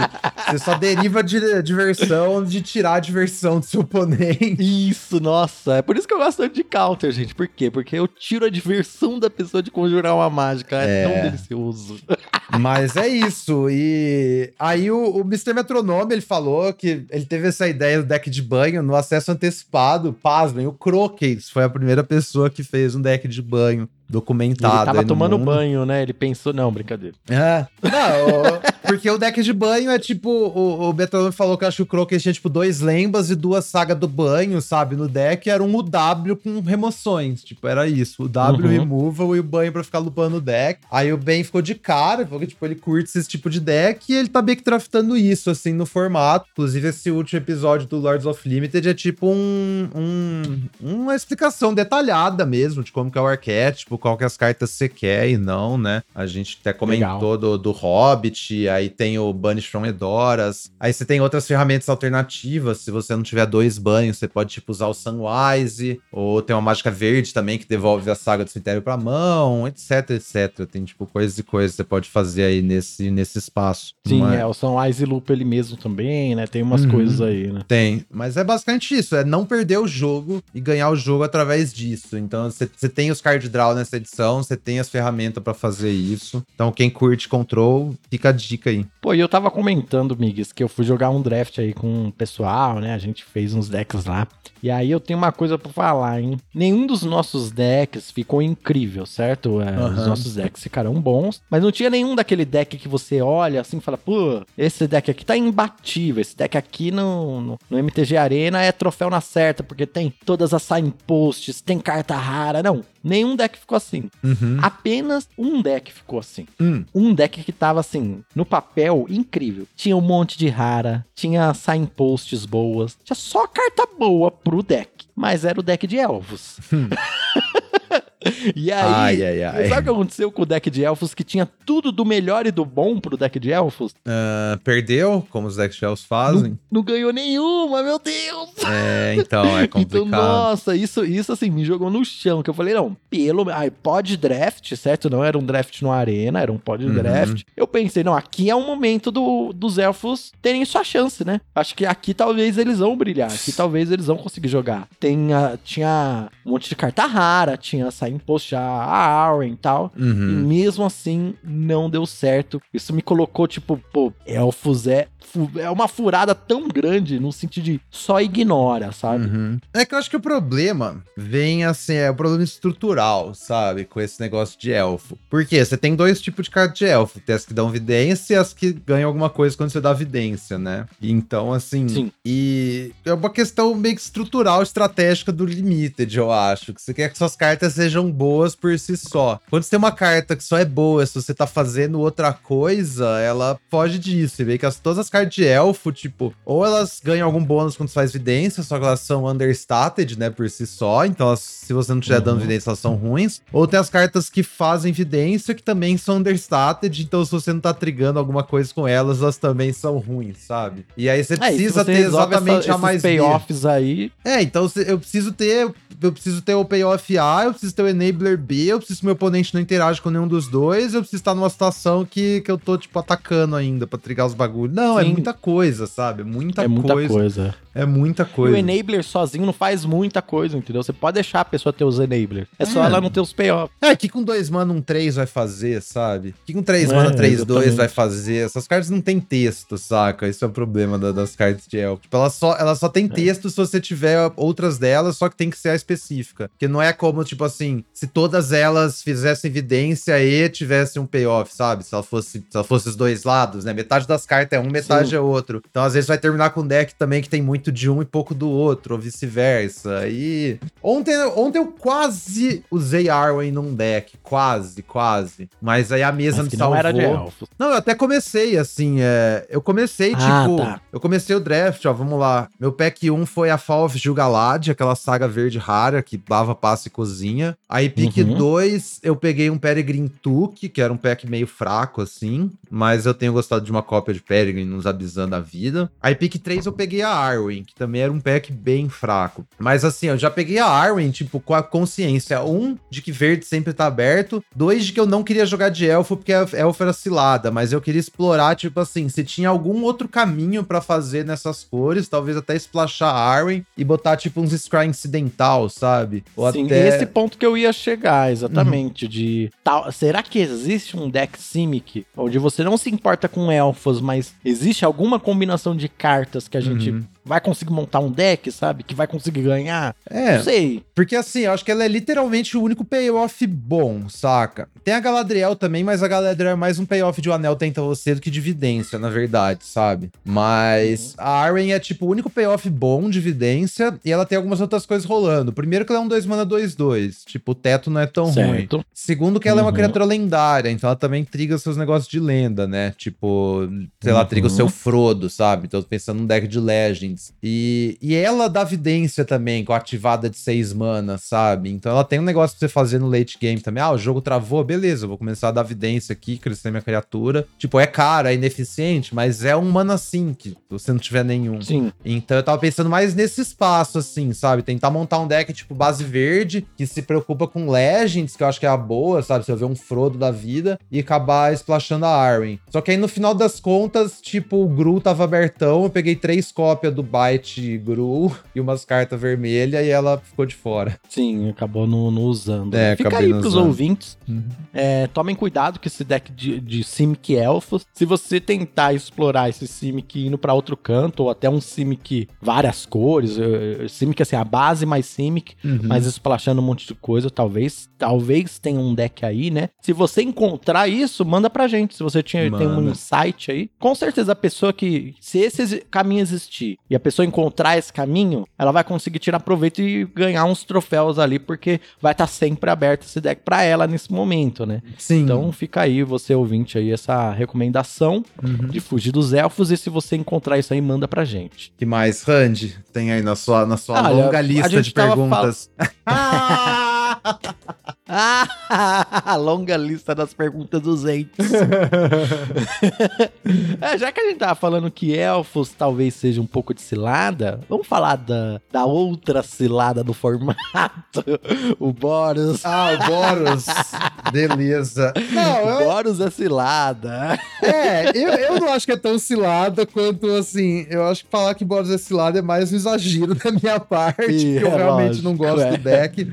você só deriva de diversão de tirar a diversão do seu oponente. Isso, nossa. É por isso que eu gosto tanto de counter, gente. Por quê? Porque eu tiro a diversão da pessoa de conjurar uma mágica. É, é. tão delicioso. [LAUGHS] Mas é isso. E aí o, o Mr. Metronome, ele falou que ele teve essa ideia do deck de banho no acesso antecipado. Pasmem, o Croquet foi a primeira pessoa que fez um deck de banho documentado. Ele tava tomando mundo. banho, né? Ele pensou, não, brincadeira. É. Não, porque o deck de banho é tipo. O, o falou que acho que o Croquet tinha tipo dois lembas e duas sagas do banho, sabe? No deck era um UW com remoções. Tipo, era isso. O W uhum. removal e o banho pra ficar lupando o deck. Aí o Ben ficou de cara, porque, tipo, ele curte esse tipo de deck e ele tá meio que draftando isso, assim, no formato. Inclusive, esse último episódio do Lords of Limited é tipo um, um uma explicação detalhada mesmo de como que é o arquétipo, qual que as cartas você quer e não, né? A gente até comentou do, do Hobbit, aí tem o Banish from Edoras, aí você tem outras ferramentas alternativas, se você não tiver dois banhos, você pode, tipo, usar o Sunwise, ou tem uma mágica verde também que devolve a saga do cemitério pra mão, etc, etc. Tem, tipo, coisas e coisas que você pode fazer aí nesse, nesse espaço. Sim, é? é, o Sunwise Loop ele mesmo também, né? Tem umas uhum. coisas aí, né? Tem, mas é basicamente isso, é não perder o jogo e ganhar o jogo através disso. Então, você tem os card draw nessa edição, você tem as ferramentas para fazer isso. Então, quem curte Control, fica a dica aí. Pô, e eu tava comentando, Migues, que eu fui jogar um draft aí com o pessoal, né? A gente fez uns decks lá. E aí eu tenho uma coisa para falar, hein? Nenhum dos nossos decks ficou incrível, certo? É, uhum. Os nossos decks ficaram bons, mas não tinha nenhum daquele deck que você olha assim e fala, pô, esse deck aqui tá imbatível. Esse deck aqui no, no, no MTG Arena é troféu na certa, porque tem todas as signposts, tem carta rara. Não, nenhum deck ficou assim. Uhum. Apenas um deck ficou assim. Hum. Um deck que tava assim, no papel, incrível. Tinha um monte de rara, tinha signposts boas, tinha só carta boa pro deck. Mas era o deck de elfos. Hum. [LAUGHS] E aí, ai, ai, ai. sabe o que aconteceu com o deck de elfos que tinha tudo do melhor e do bom pro deck de elfos? Uh, perdeu, como os decks de elfos fazem. Não, não, ganhou nenhuma, meu Deus! É, então, é [LAUGHS] então, complicado. Então, nossa, isso, isso assim, me jogou no chão, que eu falei, não, pelo... Ai, pod draft, certo? Não era um draft no Arena, era um pod uhum. draft. Eu pensei, não, aqui é o momento do, dos elfos terem sua chance, né? Acho que aqui talvez eles vão brilhar, aqui talvez eles vão conseguir jogar. Tem, uh, tinha um monte de carta rara, tinha post já a Arwen e tal. Uhum. E mesmo assim, não deu certo. Isso me colocou, tipo, pô, elfos é é uma furada tão grande no sentido de só ignora, sabe? Uhum. É que eu acho que o problema vem assim, é o problema estrutural, sabe? Com esse negócio de elfo. Porque você tem dois tipos de carta de elfo: tem as que dão vidência e as que ganham alguma coisa quando você dá vidência, né? Então, assim. Sim. E é uma questão meio que estrutural, estratégica do Limited, eu acho. Que você quer que suas cartas sejam boas por si só. Quando você tem uma carta que só é boa se você tá fazendo outra coisa, ela foge disso. E vê que as, todas as cartas de elfo, tipo, ou elas ganham algum bônus quando você faz vidência, só que elas são understated, né, por si só. Então, elas, se você não estiver uhum. dando vidência, elas são ruins. Ou tem as cartas que fazem vidência, que também são understated. Então, se você não tá trigando alguma coisa com elas, elas também são ruins, sabe? E aí você é, precisa você ter exatamente essa, a mais payoffs aí. É, então eu preciso ter. Eu preciso ter o payoff A, eu preciso ter o Enabler B, eu preciso que meu oponente não interage com nenhum dos dois, eu preciso estar numa situação que, que eu tô, tipo, atacando ainda pra trigar os bagulhos. Não, é Sim. muita coisa, sabe? Muita é coisa. muita coisa. É muita E coisa. o enabler sozinho não faz muita coisa, entendeu? Você pode deixar a pessoa ter os enablers. É só É. ela não ter os payoff. É, que com 2 mana um 3 vai fazer, sabe? Que com 3 É, mana 3 2 exatamente. vai fazer. Essas cartas não tem texto, saca? Isso é o problema da- das cartas de elfo. Tipo, ela só, ela só tem É. texto se você tiver outras delas, só que tem que ser a específica. Porque não é como, tipo assim, se todas elas fizessem evidência e tivessem um payoff, sabe? Se ela fosse, se ela fosse os dois lados, né? Metade das cartas é um, metade Sim. é outro. Então, às vezes, vai terminar com um deck também que tem muito de um e pouco do outro, ou vice-versa. E ontem, ontem eu quase usei Arwen num deck. Quase, quase. Mas aí a mesa Mas me salvou. não era de. Não, eu até comecei, assim, é... Eu comecei, Ah, tipo... tá. Eu comecei o draft, ó, vamos lá. Meu pack 1 foi a Fall of Gil-galad, aquela saga verde rara que lava, passa e cozinha. Aí pick Uhum. 2, eu peguei um Peregrine Took, que era um pack meio fraco, assim. Mas eu tenho gostado de uma cópia de Peregrine nos avisando a vida. Aí pick 3 eu peguei a Arwen, que também era um pack bem fraco. Mas assim, eu já peguei a Arwen, tipo, com a consciência. Um, de que verde sempre tá aberto. Dois, de que eu não queria jogar de elfo, porque a elfo era cilada. Mas eu queria explorar, tipo assim, se tinha algum outro caminho pra fazer nessas cores. Talvez até splashar a Arwen e botar, tipo, uns Scry incidental, sabe? Ou Sim, até... esse ponto que eu ia chegar, exatamente, de tal, será que existe um deck Simic onde você não se importa com elfos, mas existe alguma combinação de cartas que a gente Uhum. Vai conseguir montar um deck, sabe? Que vai conseguir ganhar? É, Não sei. Porque assim, eu acho que ela é literalmente o único payoff bom, saca? Tem a Galadriel também, mas a Galadriel é mais um payoff de o Anel Tenta Você do que de Vidência, na verdade, sabe? Mas a Arwen é tipo o único payoff bom de Vidência e ela tem algumas outras coisas rolando. Primeiro que ela é um 2 mana 2-2, tipo, o teto não é tão ruim. certo. Segundo que ela é uma Uhum. criatura lendária, então ela também triga seus negócios de lenda, né? Tipo, sei lá, Uhum. triga o seu Frodo, sabe? Então eu tô pensando num deck de E, e ela dá vidência também, com a ativada de 6 mana, sabe? Então ela tem um negócio pra você fazer no late game também. Ah, o jogo travou, beleza, eu vou começar a dar vidência aqui, crescer minha criatura. Tipo, é caro, é ineficiente, mas é um mana sync, se você não tiver nenhum. Sim. Então eu tava pensando mais nesse espaço, assim, sabe? Tentar montar um deck tipo base verde, que se preocupa com Legends, que eu acho que é a boa, sabe? Se eu ver um Frodo da vida, e acabar splashando a Arwen. Só que aí no final das contas, tipo, o Gru tava abertão, eu peguei três cópias do Byte Gru e umas cartas vermelhas e ela ficou de fora. Sim, acabou não, não usando. É, Fica aí pros usando. ouvintes. É, tomem cuidado com esse deck de, de Simic Elfos. Se você tentar explorar esse Simic indo pra outro canto, ou até um Simic várias cores, eh, Simic assim, a base mais Simic, Uhum. mas splashando um monte de coisa, talvez, talvez tenha um deck aí, né? Se você encontrar isso, manda pra gente. Se você tinha, tem um insight aí, com certeza a pessoa que, se esse caminho existir e a pessoa encontrar esse caminho, ela vai conseguir tirar proveito e ganhar uns troféus ali, porque vai estar sempre aberto esse deck pra ela nesse momento, né? Sim. Então fica aí, você ouvinte aí, essa recomendação Uhum. de fugir dos elfos e se você encontrar isso aí, manda pra gente. que mais, Randy? Tem aí na sua, na sua Olha, longa a lista de perguntas. [LAUGHS] Ah! Ah, [LAUGHS] longa lista das perguntas dos entes. [LAUGHS] É, já que a gente tava falando que elfos talvez seja um pouco de cilada, vamos falar da, da outra cilada do formato, [LAUGHS] o Boros. Ah, o Boros. Beleza. Não, O eu, Boros é cilada. É, eu, eu não acho que é tão cilada quanto assim. Eu acho que falar que Boros é cilada é mais um exagero da minha parte, Ih, que eu é realmente lógico, não gosto é. do deck,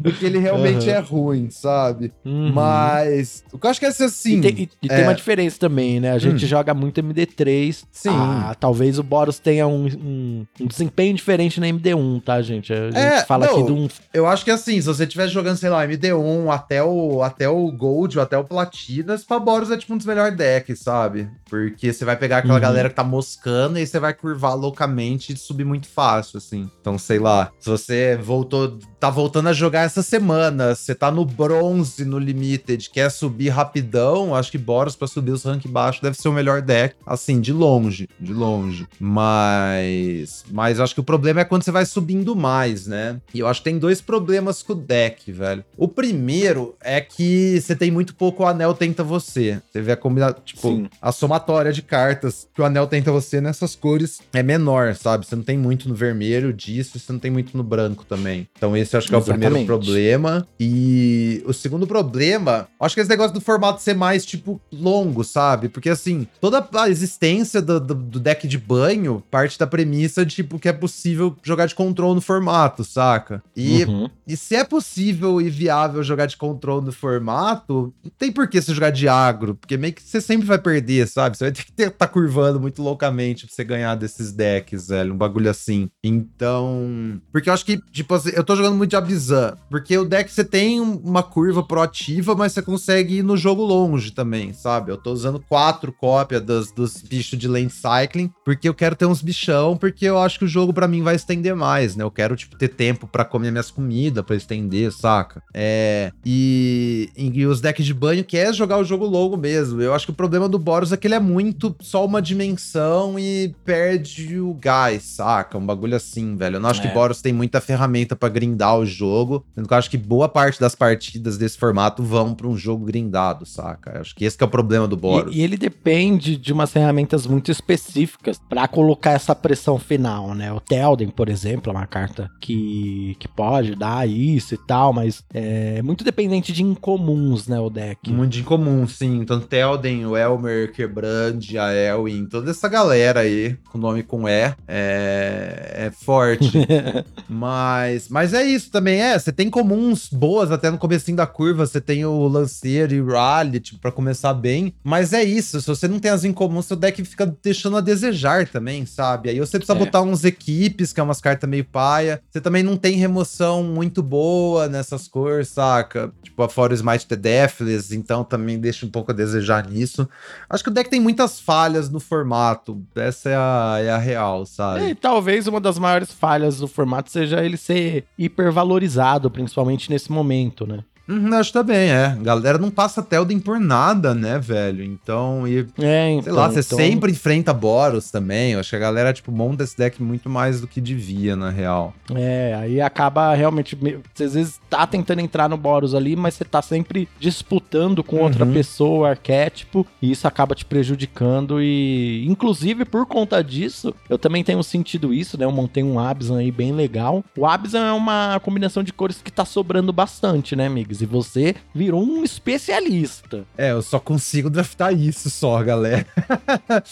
do que ele realmente Aham. é ruim, sabe? Uhum. Mas o que eu acho que é assim. E, tem, e- e tem é. uma diferença também, né? A gente Hum. joga muito MD3. Sim. Ah, talvez o Boros tenha um, um- um desempenho diferente na MD1, tá, gente? A gente É, fala não, aqui de um. Eu acho que assim, se você estiver jogando, sei lá, MD1 até o, até o Gold ou até o Platina, esse Boros é tipo um dos melhores decks, sabe? Porque você vai pegar aquela Uhum. galera que tá moscando e você vai curvar loucamente e subir muito fácil, assim. Então, sei lá, se você voltou, tá voltando a jogar essa semana, você tá no bronze no Limited, quer subir rapidão, acho que Boros pra subir os rank baixo deve ser o melhor deck, assim, de longe, de longe. Mas, mas acho que o problema é quando você vai subindo mais, né? E eu acho que tem dois problemas com o deck, velho. O primeiro é que você tem muito pouco o anel tenta você. Você vê a combinação, tipo, Sim. a somatória de cartas que o anel tenta você nessas cores é menor, sabe? Você não tem muito no vermelho disso, você não tem muito no branco também. Então esse Esse acho que é o Exatamente. primeiro problema. E o segundo problema, acho que esse negócio do formato ser mais, tipo, longo, sabe? Porque, assim, toda a existência do, do, do deck de banho parte da premissa de, tipo, que é possível jogar de control no formato, saca? E, Uhum. e se é possível e viável jogar de control no formato, não tem por que você jogar de agro, porque meio que você sempre vai perder, sabe? Você vai ter que ter, tá curvando muito loucamente pra você ganhar desses decks, velho, um bagulho assim. Então, porque eu acho que, tipo, assim, eu tô jogando muito de Abizan, porque o deck você tem um- uma curva proativa, mas você consegue ir no jogo longe também, sabe? Eu tô usando quatro cópias dos, dos bichos de lane cycling, porque eu quero ter uns bichão, porque eu acho que o jogo pra mim vai estender mais, né? Eu quero, tipo, ter tempo pra comer minhas comidas, pra estender, saca? É. E, e os decks de banho quer jogar o jogo longo mesmo. Eu acho que o problema do Boros é que ele é muito só uma dimensão e perde o gás, saca? Um bagulho assim, velho. Eu não acho É. que Boros tem muita ferramenta pra grindar o jogo. Sendo que eu acho que boa parte das partidas desse formato vão pra um jogo grindado, saca? Eu acho que esse que é o problema do Boros. E, e ele depende de umas ferramentas muito específicas pra colocar essa pressão final, né? O Telden, por exemplo, é uma carta que, que pode dar isso e tal, mas é muito dependente de incomuns, né? O deck. Muito incomum, sim. Tanto Telden, o Elmer, Quebrand, a Elwin, toda essa galera aí, com nome com E, é, é forte. [LAUGHS] mas, mas é isso também, é. Você tem comuns boas até no comecinho da curva. Você tem o Lanceiro e o Rally, tipo, pra começar bem. Mas é isso, se você não tem as incomuns, seu deck fica deixando a desejar também, sabe? Aí você precisa É. botar uns equipes, que é umas cartas meio paia. Você também não tem remoção muito boa nessas cores, saca? Tipo, fora o Smite the Deathless, então também deixa um pouco a desejar nisso. Acho que o deck tem muitas falhas no formato. Essa é a, é a real, sabe? E talvez uma das maiores falhas do formato seja ele ser hipervalorizado, principalmente nesse momento, né? Uhum, acho também, é. A galera não passa Telden por nada, né, velho? Então, e É, então, sei lá, você então- sempre enfrenta Boros também. Eu acho que a galera, tipo, monta esse deck muito mais do que devia, na real. É, aí acaba realmente. me- Você às vezes tá tentando entrar no Boros ali, mas você tá sempre disputando com outra Uhum. pessoa, arquétipo, e isso acaba te prejudicando. E, inclusive, por conta disso, eu também tenho sentido isso, né? Eu montei um Abzan aí bem legal. O Abzan é uma combinação de cores que tá sobrando bastante, né, amigos? E você virou um especialista. É, eu só consigo draftar isso só, galera.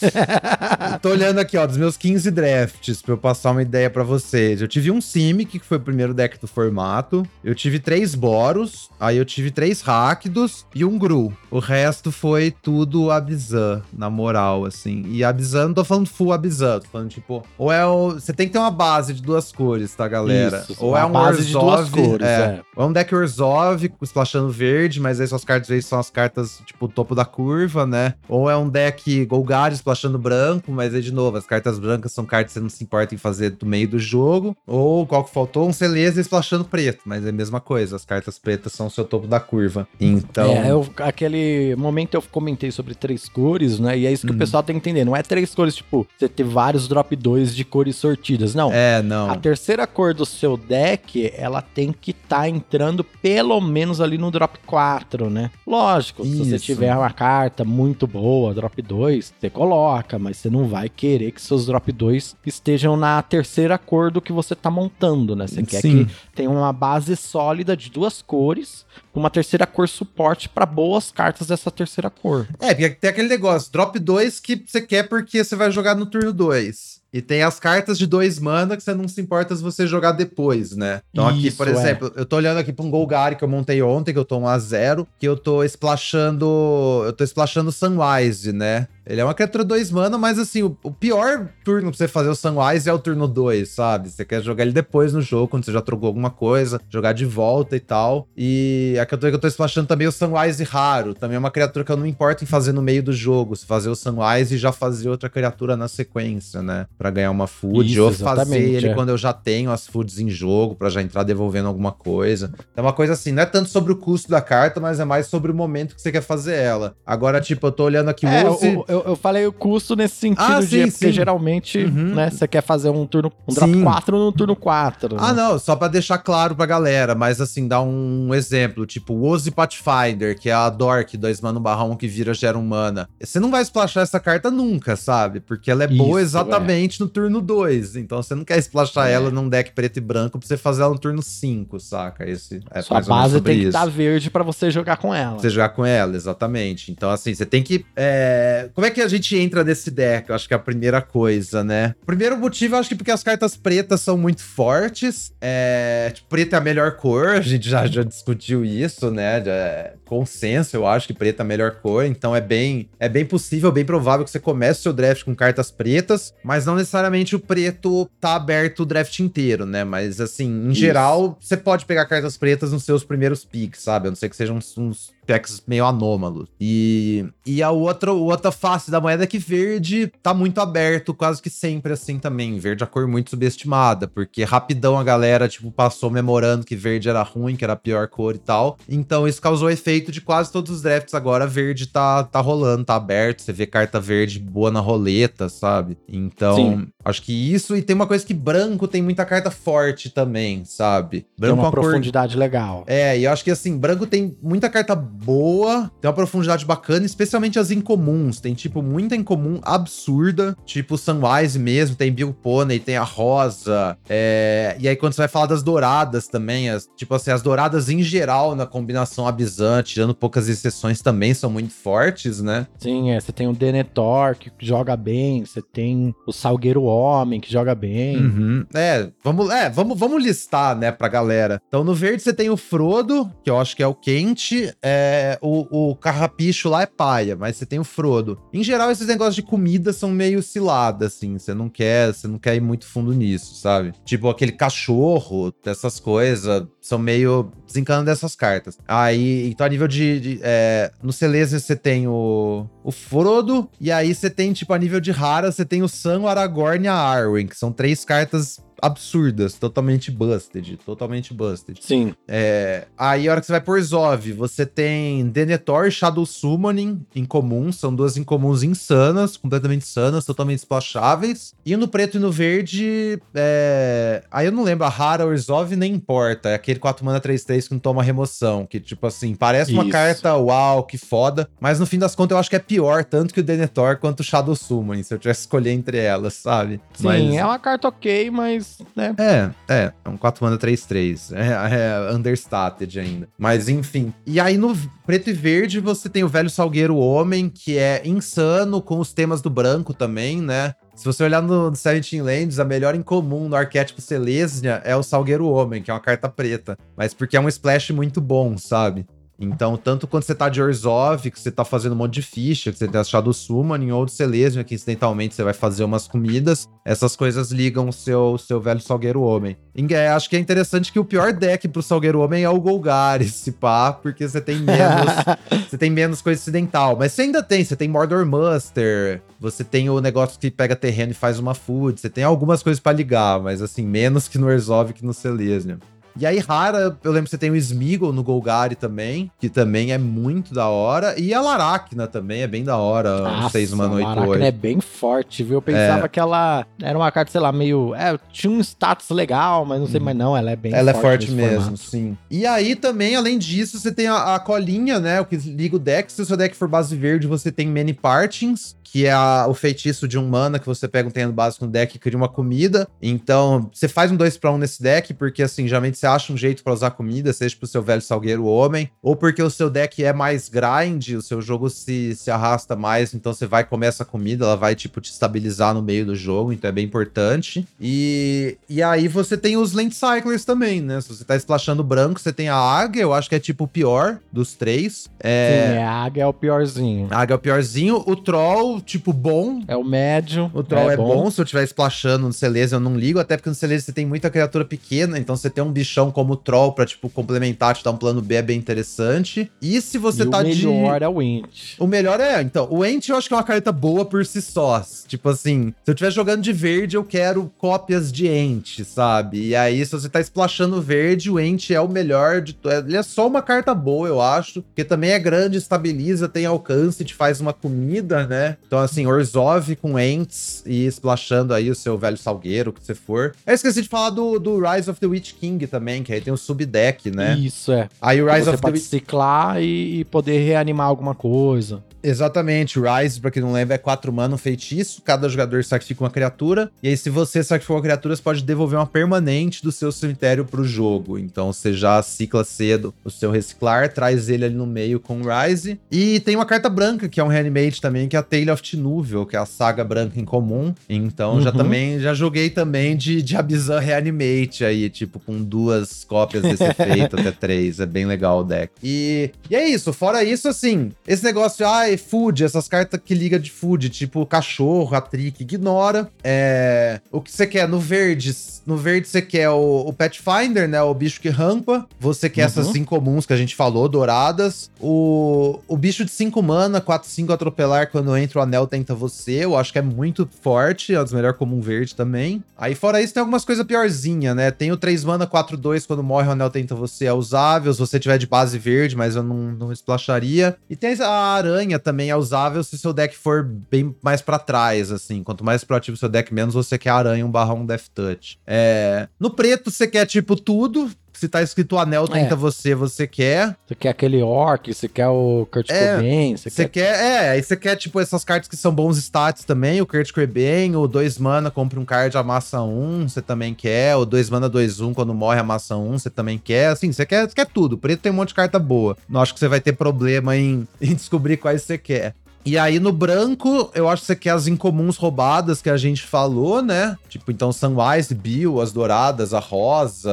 [LAUGHS] Tô olhando aqui, ó, dos meus 15 drafts, pra eu passar uma ideia pra vocês. Eu tive um Simic, que foi o primeiro deck do formato. Eu tive três Boros, aí eu tive três Rakdos e um Gru. O resto foi tudo Abzan, na moral, assim. E Abzan, não tô falando full Abzan, tô falando, tipo... Ou é o... Você tem que ter uma base de duas cores, tá, galera? Isso, ou uma é um base de duas cores, é. é. Ou é um deck Orzhov, splashando verde, mas aí suas cartas vezes são as cartas, tipo, topo da curva, né? Ou é um deck Golgari splashando branco, mas aí, de novo, as cartas brancas são cartas que você não se importa em fazer do meio do jogo. Ou, qual que faltou? Um Celeza splashando preto, mas é a mesma coisa, as cartas pretas são o seu topo da curva. Então... É, eu- aquele momento eu comentei sobre três cores, né? E é isso que Uhum. o pessoal tem que entender. Não é três cores, tipo, você ter vários drop 2 de cores sortidas. Não. É, não. A terceira cor do seu deck, ela tem que estar entrando pelo menos ali no drop 4, né? Lógico, se você Isso. tiver uma carta muito boa, drop 2, você coloca, mas você não vai querer que seus drop 2 estejam na terceira cor do que você tá montando, né? Você quer Sim. que tenha uma base sólida de duas cores, com uma terceira cor suporte para boas cartas dessa terceira cor. É, porque tem aquele negócio, drop 2 que você quer porque você vai jogar no turno 2. E tem as cartas de dois mana que você não se importa se você jogar depois, né? Então aqui, Isso, por é. exemplo, eu tô olhando aqui pra um Golgari que eu montei ontem, que eu tô 1 a 0 que eu tô splashando. Eu tô splashando Sunwise, né? Ele é uma criatura 2 mana, mas assim, o, o pior turno pra você fazer o Sunwise é o turno 2, sabe? Você quer jogar ele depois no jogo, quando você já trocou alguma coisa, jogar de volta e tal. E a criatura que eu tô splashando também é o Sunwise raro. Também é uma criatura que eu não importo em fazer no meio do jogo. Se fazer o Sunwise e já fazer outra criatura na sequência, né? Pra ganhar uma food. Isso, ou fazer ele é. quando eu já tenho as foods em jogo, pra já entrar devolvendo alguma coisa. É uma coisa assim, não é tanto sobre o custo da carta, mas é mais sobre o momento que você quer fazer ela. Agora, tipo, eu tô olhando aqui É, o Uzi- eu, eu, falei o custo nesse sentido Ah, de sim, é porque sim. geralmente, Uhum. né, você quer fazer um turno, um drop Sim. 4 no turno 4. Ah, né? não, só pra deixar claro pra galera, mas assim, dá um exemplo, tipo, o Ozi Pathfinder, que é a Dork, 2 mana, um barra um que vira gera um mana. Você não vai splashar essa carta nunca, sabe? Porque ela é boa Isso, exatamente no turno 2. Então você não quer splashar É. ela num deck preto e branco pra você fazer ela no turno 5, saca? Esse é Sua base tem que isso. estar verde pra você jogar com ela. Você jogar com ela, exatamente. Então, assim, você tem que. é, Como é que a gente entra nesse deck? Eu acho que é a primeira coisa, né? Primeiro motivo, eu acho que porque as cartas pretas são muito fortes. É... Tipo, preto é a melhor cor, a gente já, já discutiu isso, né? É Consenso, eu acho que preto é a melhor cor. Então é bem, é bem possível, bem provável que você comece o seu draft com cartas pretas, mas não necessariamente o preto tá aberto o draft inteiro, né? Mas assim, em Isso. geral, você pode pegar cartas pretas nos seus primeiros picks, sabe? A não ser que sejam uns, uns packs meio anômalos. E, e a outra, outra face da moeda é que verde tá muito aberto, quase que sempre assim também. Verde é a cor muito subestimada, porque rapidão a galera, tipo, passou memorando que verde era ruim, que era a pior cor e tal. Então isso causou efeito de quase todos os drafts agora verde tá, tá rolando, tá aberto. Você vê carta verde boa na roleta, sabe? Então, Sim. Acho que isso. E tem uma coisa que branco tem muita carta forte também, sabe? Tem Branco é uma uma cor profundidade legal. é, e eu acho que assim, branco tem muita carta boa, tem uma profundidade bacana, especialmente as incomuns. Tem, tipo, muita incomum absurda, tipo Sunwise mesmo, tem Bill Pony, tem a Rosa. é, E aí, quando você vai falar das douradas também, as, tipo assim, as douradas em geral na combinação Abizan, tirando poucas exceções, também são muito fortes, né? Sim, é, você tem o Denethor que joga bem, você tem o Salgueiro Homem que joga bem. Uhum. É, vamos, é vamos, vamos listar, né, pra galera. Então, no verde você tem o Frodo, que eu acho que é o quente. É, o, o Carrapicho lá é paia, mas você tem o Frodo. Em geral, esses negócios de comida são meio cilada, assim. Você não quer, você não quer ir muito fundo nisso, sabe? Tipo, aquele cachorro, dessas coisas, são meio desencanando dessas cartas. Aí, então, a nível de. de, é, no Celeste você tem o, o Frodo, e aí você tem, tipo, a nível de rara, você tem o Sam, o Aragorn e a Arwen, que são três cartas absurdas, totalmente busted, totalmente busted. Sim. É, aí a hora que você vai por Zov, você tem Denethor e Shadow Summoning em comum, são duas incomuns insanas, completamente insanas, totalmente splasháveis. E no preto e no verde, é... aí eu não lembro, a Rara ou Zov nem importa, é aquele 4 mana 3-3 que não toma remoção, que tipo assim, parece uma Isso. carta, uau, que foda, mas no fim das contas eu acho que é pior, tanto que o Denethor quanto o Shadow Summoning, se eu tivesse que escolher entre elas, sabe? Sim, Mas- é uma carta ok, mas, né? é, é, é um 4 mana 3-3. É, é understated ainda. Mas enfim. E aí no preto e verde você tem o velho Salgueiro Homem, que é insano com os temas do branco também, né? Se você olhar no Seventeen Lands, a melhor em comum no arquétipo Selesnya é o Salgueiro Homem, que é uma carta preta. Mas porque é um splash muito bom, sabe? Então, tanto quando você tá de Orzhov, que você tá fazendo um monte de ficha, que você tem achado o Summoning, ou de Selesnya, que incidentalmente você vai fazer umas comidas, essas coisas ligam o seu, seu velho Salgueiro Homem. E, é, acho que é interessante que o pior deck pro Salgueiro Homem é o Golgari, [LAUGHS] se pá, porque você tem menos, [LAUGHS] você tem menos coisa incidental. Mas você ainda tem, você tem Mordor Muster, você tem o negócio que pega terreno e faz uma food, você tem algumas coisas pra ligar, mas assim, menos que no Orzhov que no Selesnya. E aí, rara, eu lembro que você tem o Smeagol no Golgari também, que também é muito da hora. E a Laracna também é bem da hora, um 6 mana 8 Aracna 8. é bem forte, viu? Eu pensava que ela era uma carta, sei lá, meio. É, tinha um status legal, mas não sei, mas não, ela é bem Ela é forte mesmo, formato. sim. E aí também, além disso, você tem a, a colinha, né? O que liga o deck. Se o seu deck for base verde, você tem Many Partings, que é a- o feitiço de um mana que você pega um terreno básico no deck e cria uma comida. Então, você faz um 2 para 1 nesse deck, porque assim, geralmente você acha um jeito pra usar comida, seja pro seu velho salgueiro homem, ou porque o seu deck é mais grind, o seu jogo se, se arrasta mais, então você vai comer essa comida, ela vai, tipo, te estabilizar no meio do jogo, então é bem importante. E, e aí você tem os Land Cyclers também, né? Se você tá splashando branco, você tem a Águia, eu acho que é tipo o pior dos três. É, Sim, é, a águia é o piorzinho. a Águia é o piorzinho, o Troll, tipo, bom, É o médio. o troll é, bom. se eu estiver splashando no Celeste, eu não ligo, até porque no Celeste você tem muita criatura pequena, então você tem um bicho bichão como troll pra, tipo, complementar, te dar um plano B é bem interessante. E se você e tá de. O melhor é o Ent. O melhor é, então, o Ent eu acho que é uma carta boa por si só. Tipo assim, se eu estiver jogando de verde, eu quero cópias de Ent, sabe? E aí, se você tá splashando verde, o Ent é o melhor de. Ele é só uma carta boa, eu acho. Porque também é grande, estabiliza, tem alcance, te faz uma comida, né? Então, assim, Orzhov com Ents e splashando aí o seu velho salgueiro, que você for. Eu esqueci de falar do, do Rise of the Witch King também, que aí tem o subdeck, né? Isso, é. Aí o Rise você of pode the ciclar e, e poder reanimar alguma coisa. Exatamente, Rise, pra quem não lembra, é 4 mana, um feitiço. Cada jogador sacrifica uma criatura. E aí, se você sacrificou uma criatura, você pode devolver uma permanente do seu cemitério pro jogo. Então, você já cicla cedo o seu reciclar, traz ele ali no meio com Rise. E tem uma carta branca, que é um reanimate também, que é a Tale of Tinuvel, que é a saga branca em comum. Então, uhum. já também, já joguei também de, de Abizan Reanimate aí, tipo, com duas cópias desse [LAUGHS] efeito, até três. É bem legal o deck. E, e é isso, fora isso, assim, esse negócio, ai, food, essas cartas que liga de food, tipo cachorro, a trick, ignora. É, o que você quer no verde, no verde você quer o, o Pathfinder, né, o bicho que rampa. Você quer uhum. essas incomuns que a gente falou, douradas. O, o bicho de 5 mana, 4 5 atropelar quando entra o anel tenta você. Eu acho que é muito forte, é um dos melhores comum verde também. Aí fora isso tem algumas coisas piorzinha, né? Tem o 3 mana 4 2 quando morre o anel tenta você é usável, se você tiver de base verde, mas eu não, não splasharia. E tem a aranha também é usável se seu deck for bem mais para trás, assim. Quanto mais proativo seu deck, menos você quer aranha um barra um Death Touch. É... No preto, você quer, tipo, tudo. Se tá escrito anel, tenta é. você, você quer. Você quer aquele orc, você quer o Kurt é, Cobain, você quer... quer... É, aí você quer, tipo, essas cartas que são bons stats também, o Kurt Cobain, o 2 mana, compra um card, amassa 1, um, você também quer, o 2 mana, 2 1, um, quando morre, amassa 1, um, você também quer, assim, você quer, você quer tudo. Preto tem um monte de carta boa. Não acho que você vai ter problema em, [LAUGHS] em descobrir quais você quer. E aí no branco, eu acho que você quer as incomuns roubadas que a gente falou, né? Tipo, então Sunwise, Bill, as douradas, a rosa,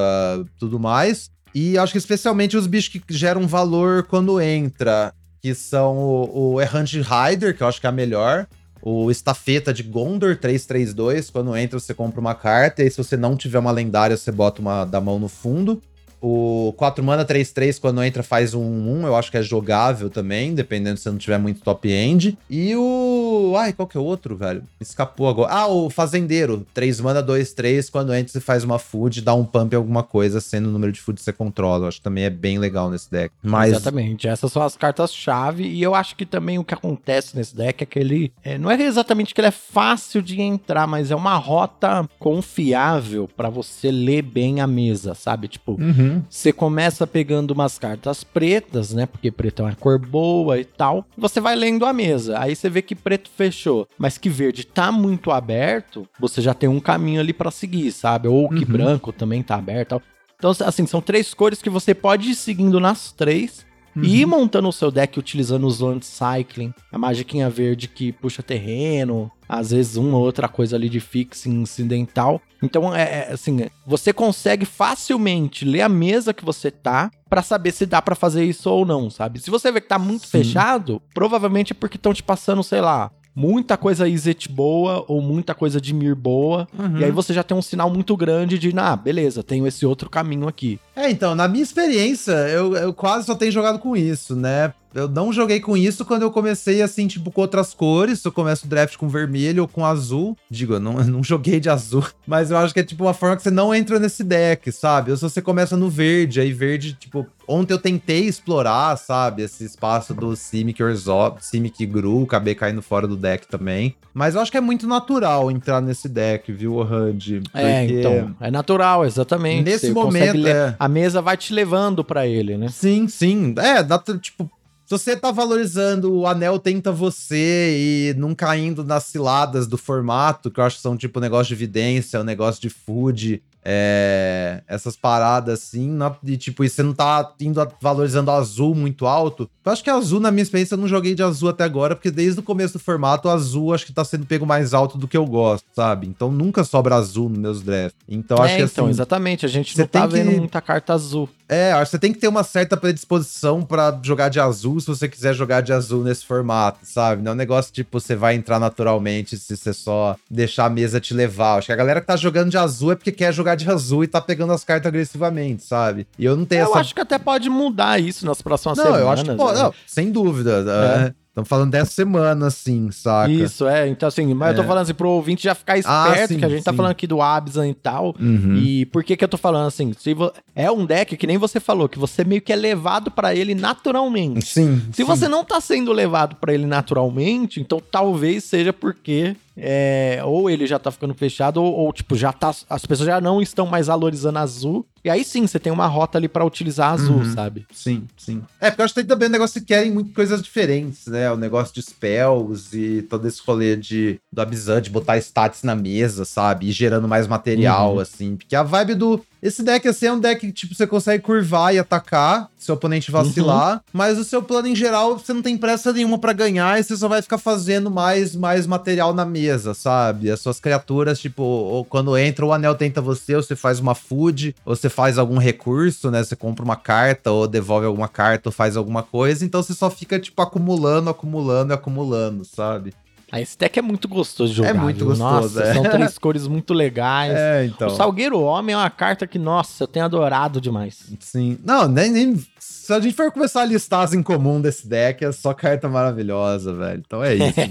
tudo mais. E acho que especialmente os bichos que geram valor quando entra, que são o, o Errante Rider, que eu acho que é a melhor. O Estafeta de Gondor 332, quando entra você compra uma carta, e aí se você não tiver uma lendária, você bota uma da mão no fundo. O 4 mana 3-3, quando entra, faz um 1. Eu acho que é jogável também, dependendo se você não tiver muito top end. E o. Ai, qual que é o outro, velho? Escapou agora. Ah, o Fazendeiro. 3 mana 2-3. Quando entra, você faz uma food, dá um pump em alguma coisa, sendo o número de food que você controla. Eu acho que também é bem legal nesse deck. Mas... Exatamente. Essas são as cartas-chave. E eu acho que também o que acontece nesse deck é que ele. É, não é exatamente que ele é fácil de entrar, mas é uma rota confiável para você ler bem a mesa, sabe? Tipo. Uhum. Você começa pegando umas cartas pretas, né? Porque preto é uma cor boa e tal. Você vai lendo a mesa. Aí você vê que preto fechou, mas que verde tá muito aberto. Você já tem um caminho ali para seguir, sabe? Ou que uhum. branco também tá aberto. Tal. Então, assim, são três cores que você pode ir seguindo nas três. Uhum. E ir montando o seu deck utilizando os Land Cycling, a magiquinha verde que puxa terreno, às vezes uma ou outra coisa ali de fixing incidental. Então, é, é assim, você consegue facilmente ler a mesa que você tá para saber se dá para fazer isso ou não, sabe? Se você vê que tá muito Sim. fechado, provavelmente é porque estão te passando, sei lá, muita coisa Izet boa ou muita coisa de Mir boa. Uhum. E aí você já tem um sinal muito grande de, ah, beleza, tenho esse outro caminho aqui. É, então, na minha experiência, eu, eu quase só tenho jogado com isso, né? Eu não joguei com isso quando eu comecei assim, tipo, com outras cores. Eu começo o draft com vermelho ou com azul. Digo, eu não, eu não joguei de azul. [LAUGHS] Mas eu acho que é tipo uma forma que você não entra nesse deck, sabe? Ou se você começa no verde, aí verde, tipo. Ontem eu tentei explorar, sabe, esse espaço do Simic Orzhov, Simic Gru, acabei caindo fora do deck também. Mas eu acho que é muito natural entrar nesse deck, viu, Hud? É, então. É natural, exatamente. Nesse você momento. É... A mesa vai te levando para ele, né? Sim, sim. É, dá, tipo, se você tá valorizando o anel tenta você e não caindo nas ciladas do formato, que eu acho que são tipo negócio de evidência, um negócio de food, é, essas paradas assim, na, e tipo, e você não tá indo a, valorizando azul muito alto. Eu acho que azul, na minha experiência, eu não joguei de azul até agora, porque desde o começo do formato, o azul acho que tá sendo pego mais alto do que eu gosto, sabe? Então nunca sobra azul nos meus drafts. Então é, acho que então, assim. exatamente, a gente não tá vendo que... muita carta azul. É, acho que você tem que ter uma certa predisposição para jogar de azul se você quiser jogar de azul nesse formato, sabe? Não é um negócio tipo você vai entrar naturalmente se você só deixar a mesa te levar. Acho que a galera que tá jogando de azul é porque quer jogar de azul e tá pegando as cartas agressivamente, sabe? E eu não tenho eu essa. acho que até pode mudar isso nas próximas não, semanas. eu acho que pode. né? Não, sem dúvida. É. Estamos falando dessa semana, assim, saca? Isso, é. Então, assim, mas eu tô É. falando assim pro ouvinte já ficar Ah, esperto, sim, que a gente tá sim. falando aqui do Abzan e tal. Uhum. E por que que eu tô falando assim? Se É um deck que nem você falou, que você meio que é levado pra ele naturalmente. Sim. Se você não tá sendo levado pra ele naturalmente, então talvez seja porque é, ou ele já tá ficando fechado, ou, ou, tipo, já tá. As pessoas já não estão mais valorizando azul. E aí sim, você tem uma rota ali pra utilizar azul, Uhum. sabe? Sim, sim. É, porque eu acho que tem também um negócio que querem muito coisas diferentes, né? O negócio de spells e todo esse rolê de, do Abzan, de botar stats na mesa, sabe? E gerando mais material, Uhum. assim. Porque a vibe do. Esse deck, assim, é um deck que, tipo, você consegue curvar e atacar, se o oponente vacilar. Mas o seu plano, em geral, você não tem pressa nenhuma pra ganhar e você só vai ficar fazendo mais, mais material na mesa, sabe? As suas criaturas, tipo, ou quando entra o anel tenta você, ou você faz uma food, ou você faz algum recurso, né? Você compra uma carta, ou devolve alguma carta, ou faz alguma coisa. Então você só fica, tipo, acumulando, acumulando e acumulando, sabe? Aí esse deck é muito gostoso de jogar. É muito viu? gostoso, Nossa, é. são três [LAUGHS] cores muito legais. É, então. O Salgueiro Homem é uma carta que, nossa, eu tenho adorado demais. Sim. Não, nem, nem. Se a gente for começar a listar as em comum desse deck, é só carta maravilhosa, velho. Então é isso. [LAUGHS]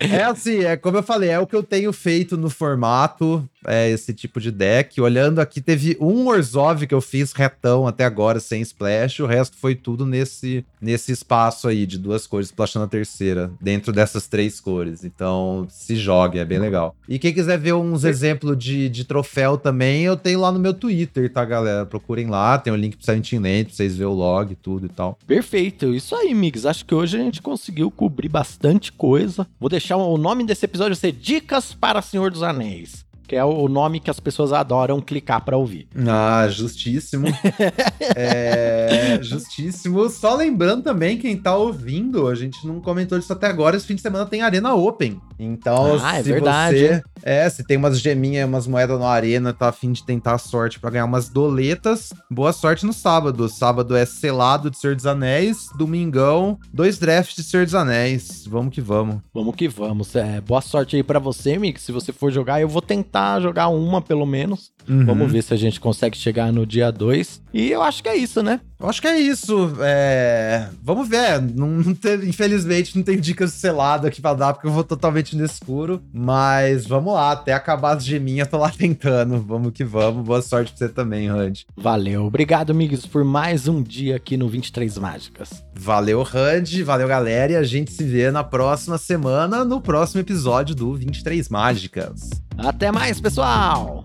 É assim, é como eu falei, é o que eu tenho feito no formato, é esse tipo de deck. Olhando aqui, teve um Orzhov que eu fiz retão até agora, sem splash, o resto foi tudo nesse, nesse espaço aí, de duas cores, splashando a terceira, dentro dessas três cores. Então, se jogue, é bem legal. E quem quiser ver uns exemplos de, de troféu também, eu tenho lá no meu Twitter, tá, galera? Procurem lá, tem o link pro Seventeen Land, pra vocês verem o log e tudo e tal. Perfeito, isso aí, Migs. Acho que hoje a gente conseguiu cobrir bastante coisa. Vou deixar o nome desse episódio ser Dicas para Senhor dos Anéis. Que é o nome que as pessoas adoram clicar pra ouvir. Ah, justíssimo. [LAUGHS] é, justíssimo. Só lembrando também, quem tá ouvindo, a gente não comentou disso até agora, esse fim de semana tem Arena Open. Então, Ah, é se verdade, você... hein? É, se tem umas geminhas, umas moedas na Arena, tá afim de tentar a sorte pra ganhar umas doletas, boa sorte no sábado. Sábado é selado de Senhor dos Anéis, domingão, dois drafts de Senhor dos Anéis. Vamos que vamos. Vamos que vamos. É, boa sorte aí pra você, Mix. Se você for jogar, eu vou tentar jogar uma pelo menos. Uhum. Vamos ver se a gente consegue chegar no dia 2. E eu acho que é isso, né? Eu acho que é isso. É... Vamos ver. Não, não teve- infelizmente, não tem dicas seladas aqui pra dar, porque eu vou totalmente no escuro. Mas vamos lá. Até acabar as geminhas, tô lá tentando. Vamos que vamos. Boa sorte pra você também, Randy. Valeu. Obrigado, amigos, por mais um dia aqui no 23 Mágicas. Valeu, Randy. Valeu, galera. E a gente se vê na próxima semana, no próximo episódio do 23 Mágicas. Até mais, pessoal!